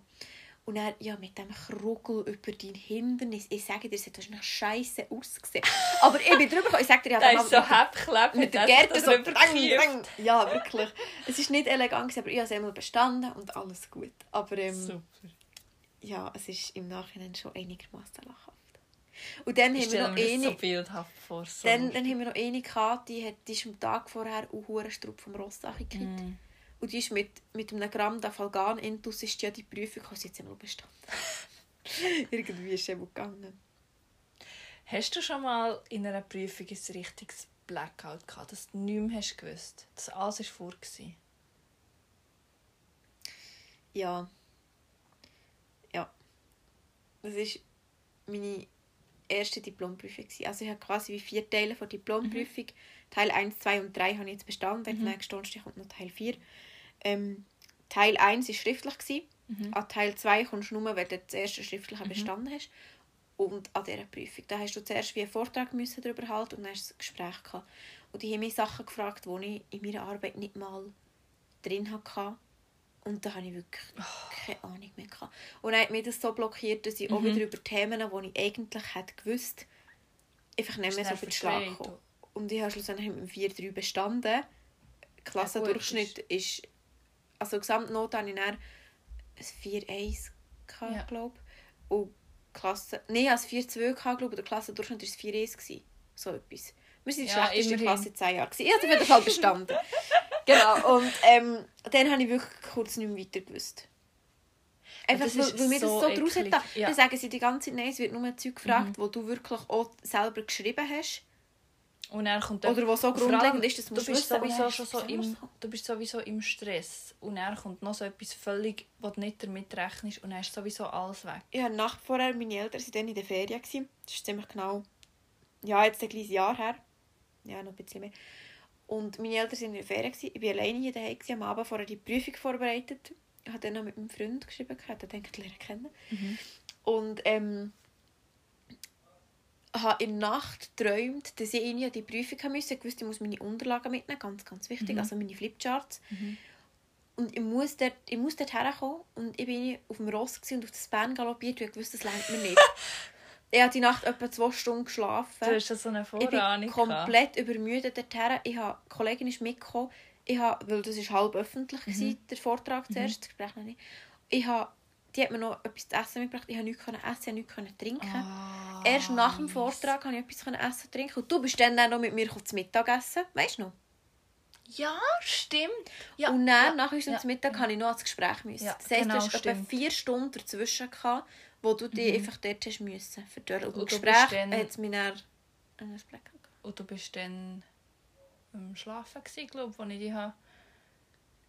Und dann, ja, mit dem Krugel über dein Hindernis. Ich sage dir, es hat wahrscheinlich scheiße ausgesehen. Aber ich bin drüber gekommen. Ich sage dir, ja, Da ist so Heppklepp. mit der Gerte so drang. Ja, wirklich. Es ist nicht elegant, aber ich habe es einmal bestanden und alles gut. Aber ähm, Super. Ja, es ist im Nachhinein schon einigermaßen lachhaft. Und dann Ich haben wir noch eine, so bildhaft vor. So. dann, dann haben wir noch eine gehabt, die, hat, die ist am Tag vorher auch Hurenstrupp vom Ross angekippt. Mm. Und die ist mit, mit einem Gramm Dafalgan intus ist die ja die Prüfung, hat sie jetzt einmal bestanden. Irgendwie ist sie wohl gegangen. Hast du schon mal in einer Prüfung ein richtiges Blackout gehabt, dass du nichts mehr hast gewusst? Dass alles war vor? Ja. Ja. Das war meine erste Diplomprüfung. gewesen. Also ich habe quasi wie vier Teile von der Diplomprüfung. Teil 1, 2 und 3 habe ich jetzt bestanden. Mhm. Nächsten Donnerstag kommt noch Teil 4. Ähm, Teil 1 war schriftlich. Gewesen. An Teil 2 kommst du nur, wenn du das erste schriftliche bestanden hast. Und an dieser Prüfung. Da hast du zuerst wie einen Vortrag müssen darüber halten und dann hast du ein Gespräch gehabt. Und die haben mich Sachen gefragt, die ich in meiner Arbeit nicht mal drin hatte. Und da habe ich wirklich keine Ahnung mehr. Gehabt. Und dann hat mich das so blockiert, dass ich auch wieder über Themen, die ich eigentlich hätte gewusst, einfach nicht mehr so auf den Schlag gekommen. Und ich habe schlussendlich mit dem 4-3 bestanden. Klassendurchschnitt ist... Also Gesamtnote hatte ich dann ein 4-1, gehabt, Ja. glaube ich. Und Klasse... Nein, als 4-2, gehabt, glaube ich. Der Klassendurchschnitt war es 4-1. gewesen. So etwas. Wir waren die Ja, schlechteste immerhin. Klasse in 10 Jahren. Ich habe auf jeden Fall bestanden. genau. Und ähm, dann habe ich wirklich kurz nicht mehr weiter gewusst. Einfach, das weil, weil mir das so so draus eklig. hat. Ja. Dann sagen sie die ganze Zeit, nein, es wird nur Zeug gefragt, wo du wirklich auch selber geschrieben hast. Und dann kommt Oder wo so grundlegend ist, dass du bist wissen, sowieso schon so im, du bist sowieso im Stress und dann kommt noch so etwas völlig, wo du nicht damit rechnest und dann ist sowieso alles weg. Hatte Nacht vorher, meine Eltern waren dann in der Ferien. Das ist ziemlich genau, ja, jetzt ein kleines Jahr her. Ja, noch ein bisschen mehr. Und meine Eltern waren in der Ferien. Ich war alleine hier daheim, am Abend vorher die Prüfung vorbereitet. Ich habe dann noch mit meinem Freund geschrieben, ich habe den lernen kennen. Und ähm, habe in der Nacht geträumt, dass ich irgendwie die Prüfung haben musste. Ich wusste, ich muss meine Unterlagen mitnehmen, ganz, ganz wichtig, also meine Flipcharts. Und ich muss, dort, ich muss dort herkommen und ich bin auf dem Ross und auf das Band galoppiert und ich wusste, das längt mir nicht. ich habe die Nacht etwa zwei Stunden geschlafen. Du hast so eine ich bin Vorahnung komplett übermüdet dorthin. Ich habe, die Kollegin ist mitgekommen, ich habe, weil das ist halb öffentlich Mhm. gewesen, der Vortrag zuerst, das Gespräch noch nicht. Ich habe, die hat mir noch etwas zu essen mitgebracht, ich habe nichts können essen, ich habe nichts können trinken. Ah, Erst nach dem. Vortrag konnte ich etwas essen und trinken. Und du bist dann, dann noch mit mir zu Mittag essen, weißt du noch? Ja, stimmt. Ja, und dann, ja, nach unserem ja, Mittag, habe ich noch ans Gespräch müssen. Ja, das heisst, genau, du hast etwa vier Stunden dazwischen gehabt, wo du dich einfach dort hast müssen. Und im Und du Gespräch dann- hat es mich dann an ein Black gehabt. Und du bist dann am Schlafen gsi, glaube ich, als ich dich habe.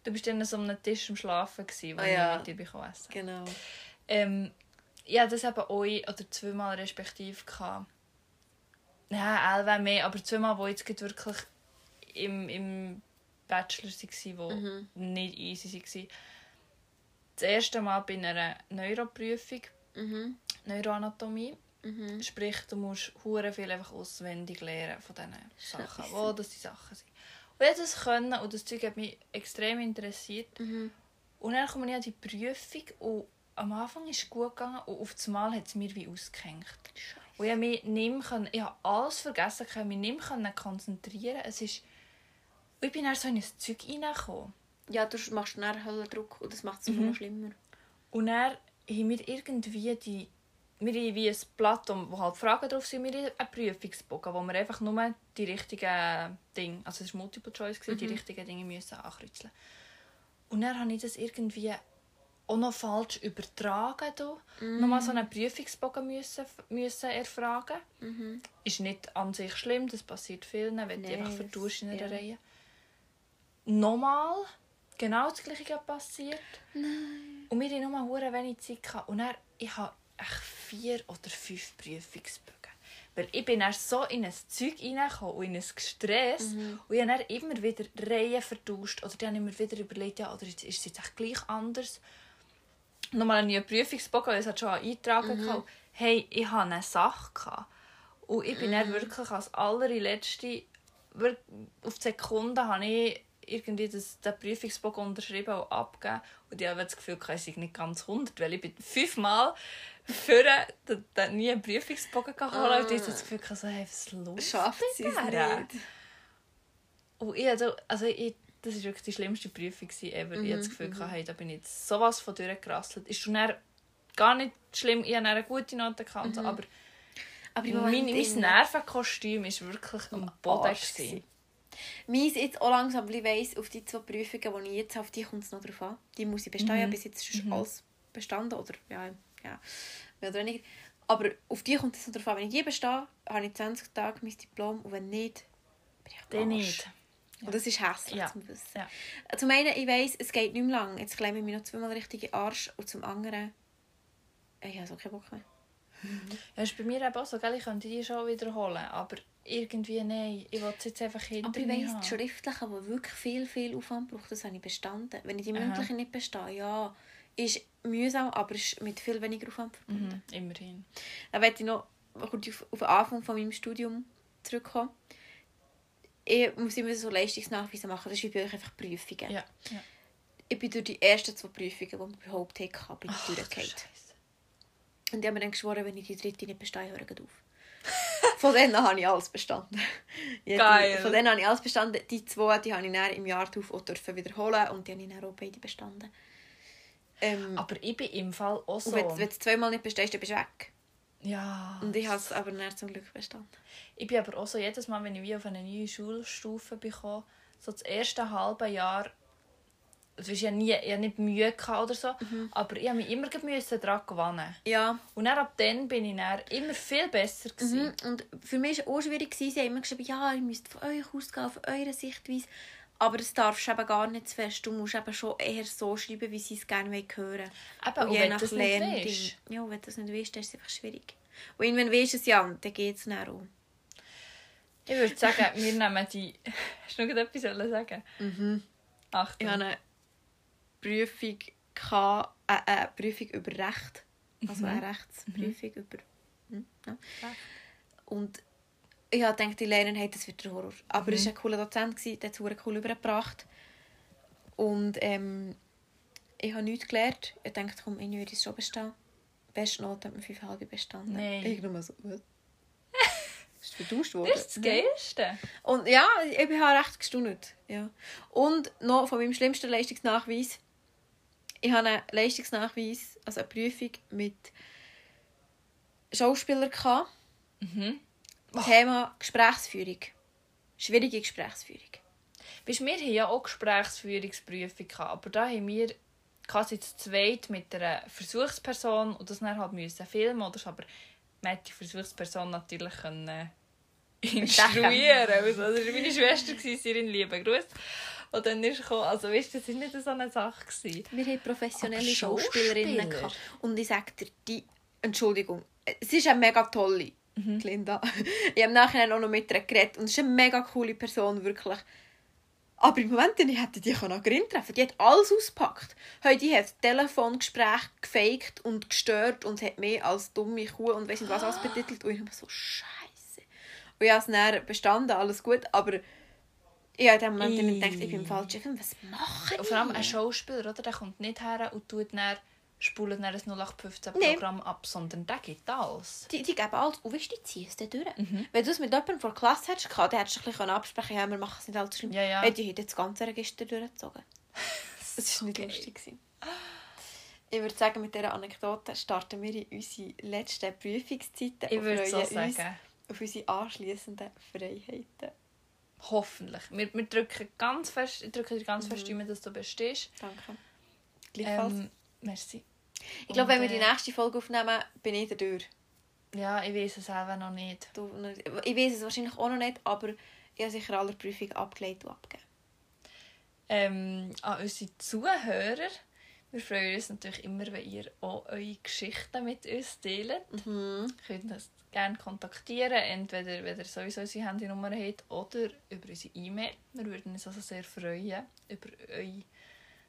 Du bist dann an so einem Tisch am Schlafen gsi, wo Ah, ja. ich mit dir bekommen essen. Genau. Ähm, ja, das eben euch oder zweimal respektive gehabt. Ja, elf mehr, aber zweimal, wo jetzt gerade wirklich im, im Bachelor waren, wo Mhm. nicht easy waren. Das erste Mal bei einer Neuroprüfung, Mhm. Neuroanatomie. Mhm. Sprich, du musst hure viel einfach auswendig lernen von diesen Sachen, wo das die Sachen sind. Und ich das können und das Zeug hat mich extrem interessiert. Mhm. Und dann komme ich an die Prüfung und am Anfang ist es gut gegangen und auf einmal hat es mir wie ausgehängt. Und ich habe mich nicht können- ich habe alles vergessen, ich konnte mich nicht mehr konzentrieren. Es ist, und ich bin dann so in ein Zeug reingekommen. Ja, du machst dann Höllendruck und das macht es Mhm. noch schlimmer. Und dann haben wir irgendwie die wir haben wie ein Blatt, wo halt Fragen drauf sind, wir haben einen Prüfungsbogen, wo wir einfach nur die richtigen Dinge, also es war Multiple Choice, gewesen, die richtigen Dinge müssen ankreuzeln. Und dann habe ich das irgendwie auch noch falsch übertragen. Da. Nochmal so einen Prüfungsbogen müssen, müssen erfragen. Ist nicht an sich schlimm, das passiert vielen, wenn du Nein, einfach vertust in einer ja. Reihe. Nochmal genau das gleiche passiert. Und wir hatten nur hure wenig Zeit. Gehabt. Und dann, ich habe vier oder fünf Prüfungsbögen. Weil ich bin dann so in ein Zeug reingekommen und in ein Stress. Und ich habe dann immer wieder Reihen vertauscht. Oder dann habe ich mir wieder überlegt, ja, oder ist es jetzt echt gleich anders? Nochmal einen neuen Prüfungsbogen, weil es hat schon eingetragen mhm. Hey, ich hatte eine Sache. Gehabt. Und ich bin dann wirklich als allerletzte, auf die Sekunde habe ich irgendwie das, den Prüfungsbogen unterschrieben und abgegeben. Und ich habe das Gefühl, ich sei nicht ganz 100, weil ich bin fünfmal vorher dann nie einen Prüfungsbogen holen uh. Und ich habe das Gefühl, so, hey, was los Schafft sie es nicht? Und ich, also, also ich, das war wirklich die schlimmste Prüfung ever. Mhm. Ich hatte das Gefühl, mhm. hey, da bin ich jetzt sowas von durchgerasselt. Ist schon gar nicht schlimm, ich habe eine gute Note gehabt, mhm. aber, aber mein, mein Nervenkostüm war wirklich am Boden. Meins jetzt auch langsam, weil ich weiss, auf die zwei Prüfungen, die ich jetzt habe, auf die kommt es noch drauf an. Die muss ich bestehen. Mhm. bis jetzt ist mhm. alles bestanden. Oder ja, ja, mehr oder weniger. Aber auf die kommt es noch drauf an. Wenn ich die bestehe, habe ich 20 Tage mein Diplom. Und wenn nicht, bin ich Dann nicht. Ja. Und das ist hässlich ja. zum Wissen. Ja. Zum einen, ich weiss, es geht nicht mehr lang. Jetzt klemme ich mich noch zweimal richtig in den Arsch. Und zum anderen, ich habe so keinen Bock mehr. Ja, ist bei mir eben auch so, gell? ich könnte die schon wiederholen, aber irgendwie nein, ich will es jetzt einfach hinter Aber ich weiss, die schriftlichen, die wirklich viel, viel Aufwand braucht, das habe ich bestanden. Wenn ich die mündlichen nicht bestehe, ja, ist mühsam, aber ist mit viel weniger Aufwand verbunden. Mhm, immerhin. Dann möchte ich noch kurz auf, auf den Anfang von meinem Studium zurückkommen. Ich muss immer so Leistungsnachweise machen, das ist wie bei euch einfach Prüfungen. Ja, ja. Ich bin durch die ersten zwei Prüfungen, die wir überhaupt hatten, bin ich durchgefallen. Und ich habe mir dann geschworen, wenn ich die dritte nicht bestehe, höre ich auf. von denen habe ich alles bestanden. Geil. Von denen habe ich alles bestanden. Die zwei die habe ich dann im Jahr darauf auch wiederholen und die habe ich dann auch beide bestanden. Ähm, aber ich bin im Fall auch so. Und wenn, wenn du zweimal nicht bestehst, dann bist du weg. Ja. Und ich habe es aber nicht zum Glück bestanden. Ich bin aber auch so, jedes Mal, wenn ich wie auf eine neue Schulstufe bekomme, so das erste halbe Jahr es ist ja nie, ich nicht Mühe oder so, mhm. aber ich musste mich immer daran gewöhnen. Ja. Und dann, ab dann bin ich dann immer viel besser. Mhm. Und für mich war es auch schwierig, sie haben immer geschrieben, ja, ihr müsst von euch ausgehen, von eurer Sichtweise. Aber das darfst du eben gar nicht zu fest. Du musst eben schon eher so schreiben, wie sie es gerne hören wollen. und je nach Lernding. Ja, wenn du das nicht weißt, dann ist es einfach schwierig. Und weißt du es ja, dann geht es dann auch. Ich würde sagen, wir nehmen die... Hast du noch etwas sagen? Mhm. Achtung. Ich habe Prüfung, eine, äh, eine Prüfung über Recht. Also eine mhm. Rechtsprüfung mhm. über. Hm, ja. Und ich habe gedacht, die Lernen hey, das wird der Horror. Aber mhm. es war ein cooler Dozent, der hat es cool übergebracht. Und ähm, ich habe nichts gelernt. Ich dachte, komm, ich würde es schon bestehen. Beste Note hat man 5,5 bestanden. Nein. Ich nur so, was? ist vertauscht worden. Das ist das Geilste. Und ja, ich habe recht gestaunt. Ja. Und noch von meinem schlimmsten Leistungsnachweis ich habe einen Leistungsnachweis, also eine Prüfung mit Schauspielern. Mhm. Oh. Thema Gesprächsführung. Schwierige Gesprächsführung. Weißt, wir hatten ja auch Gesprächsführungsprüfung, aber da haben wir quasi zu zweit mit einer Versuchsperson und das dann halt müssen filmen oder so, aber man hat die Versuchsperson natürlich können instruieren. Also, das war meine Schwester, sie in Liebe. Grüß. Und dann ist gekommen, also weißt du, das war nicht so eine Sache. Gewesen. Wir hatten professionelle Schauspielerinnen. Gehabt. Und ich sage dir, die, Entschuldigung, sie ist eine mega tolle, mhm. Linda. Ich habe nachher auch noch mit ihr geredet und sie ist eine mega coole Person, wirklich. Aber im Moment ich hätte die noch Grin treffen. Die hat alles ausgepackt. Die hat Telefongespräch gefaked und gestört und hat mehr als dumme Kuh und weiss nicht was alles betitelt. Und ich habe so Scheiße. Und ich habe es dann bestanden, alles gut, aber ja, in dem Moment habe ich gedacht, ich bin im falschen Film. Was mache ich? Vor allem ein Schauspieler, oder? der kommt nicht her und tut dann, spult dann ein 0815-Programm nee. ab, sondern der gibt alles. Die, die geben alles. Und weißt du, die ziehen es dann durch. Mhm. Wenn du es mit jemandem vor der Klasse hättest, dann hättest du ein bisschen absprechen ja, wir machen es nicht allzu schlimm. Ja, ja. Hey, die haben das ganze Register durchgezogen. das war nicht lustig. Ich würde sagen, mit dieser Anekdote starten wir in unsere letzten Prüfungszeiten. Ich würde so sagen. Auf unsere anschliessenden Freiheiten. Hoffentlich. Wir, wir drücken ganz fest, ich drücke dir ganz mhm. fest ein, dass du bestehst. Danke. Gleichfalls. Ähm, merci. Ich glaube, wenn wir die äh, nächste Folge aufnehmen, bin ich da durch. Ja, ich weiß es selber noch nicht. Du, ich weiß es wahrscheinlich auch noch nicht, aber ich habe sicher alle Prüfungen abgelegt und abgegeben. Ähm, an unsere Zuhörer, wir freuen uns natürlich immer, wenn ihr auch eure Geschichten mit uns teilt. Mhm. Könnt gerne kontaktieren, entweder wenn ihr sowieso unsere Handynummer habt oder über unsere E-Mail. Wir würden uns also sehr freuen über eure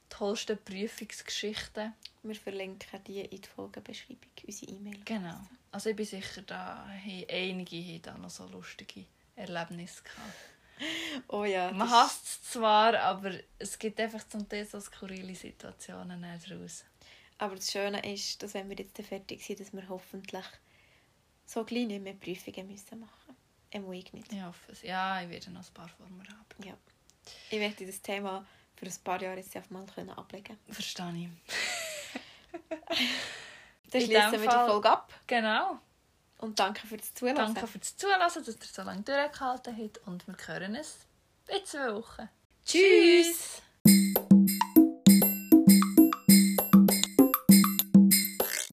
tollsten Prüfungsgeschichten. Wir verlinken die in die Folgenbeschreibung, unsere E-Mail. Genau. Also ich bin sicher, da haben einige haben da noch so lustige Erlebnisse gehabt. Oh ja. Man hasst es zwar, aber es gibt einfach zum Teil so skurrile Situationen daraus. Aber das Schöne ist, dass wenn wir jetzt fertig sind, dass wir hoffentlich so gleich nicht mehr Prüfungen müssen machen müssen. ich nicht. Ich hoffe es. Ja, ich werde noch ein paar Formen haben. Ja. Ich möchte das Thema für ein paar Jahre jetzt einfach mal können ablegen Verstehe ich. Dann schließen wir die Fall- Folge ab Genau. und danke fürs Zuhören. Danke fürs Zuhören, dass ihr so lange durchgehalten habt und wir hören es in zwei Wochen. Tschüss.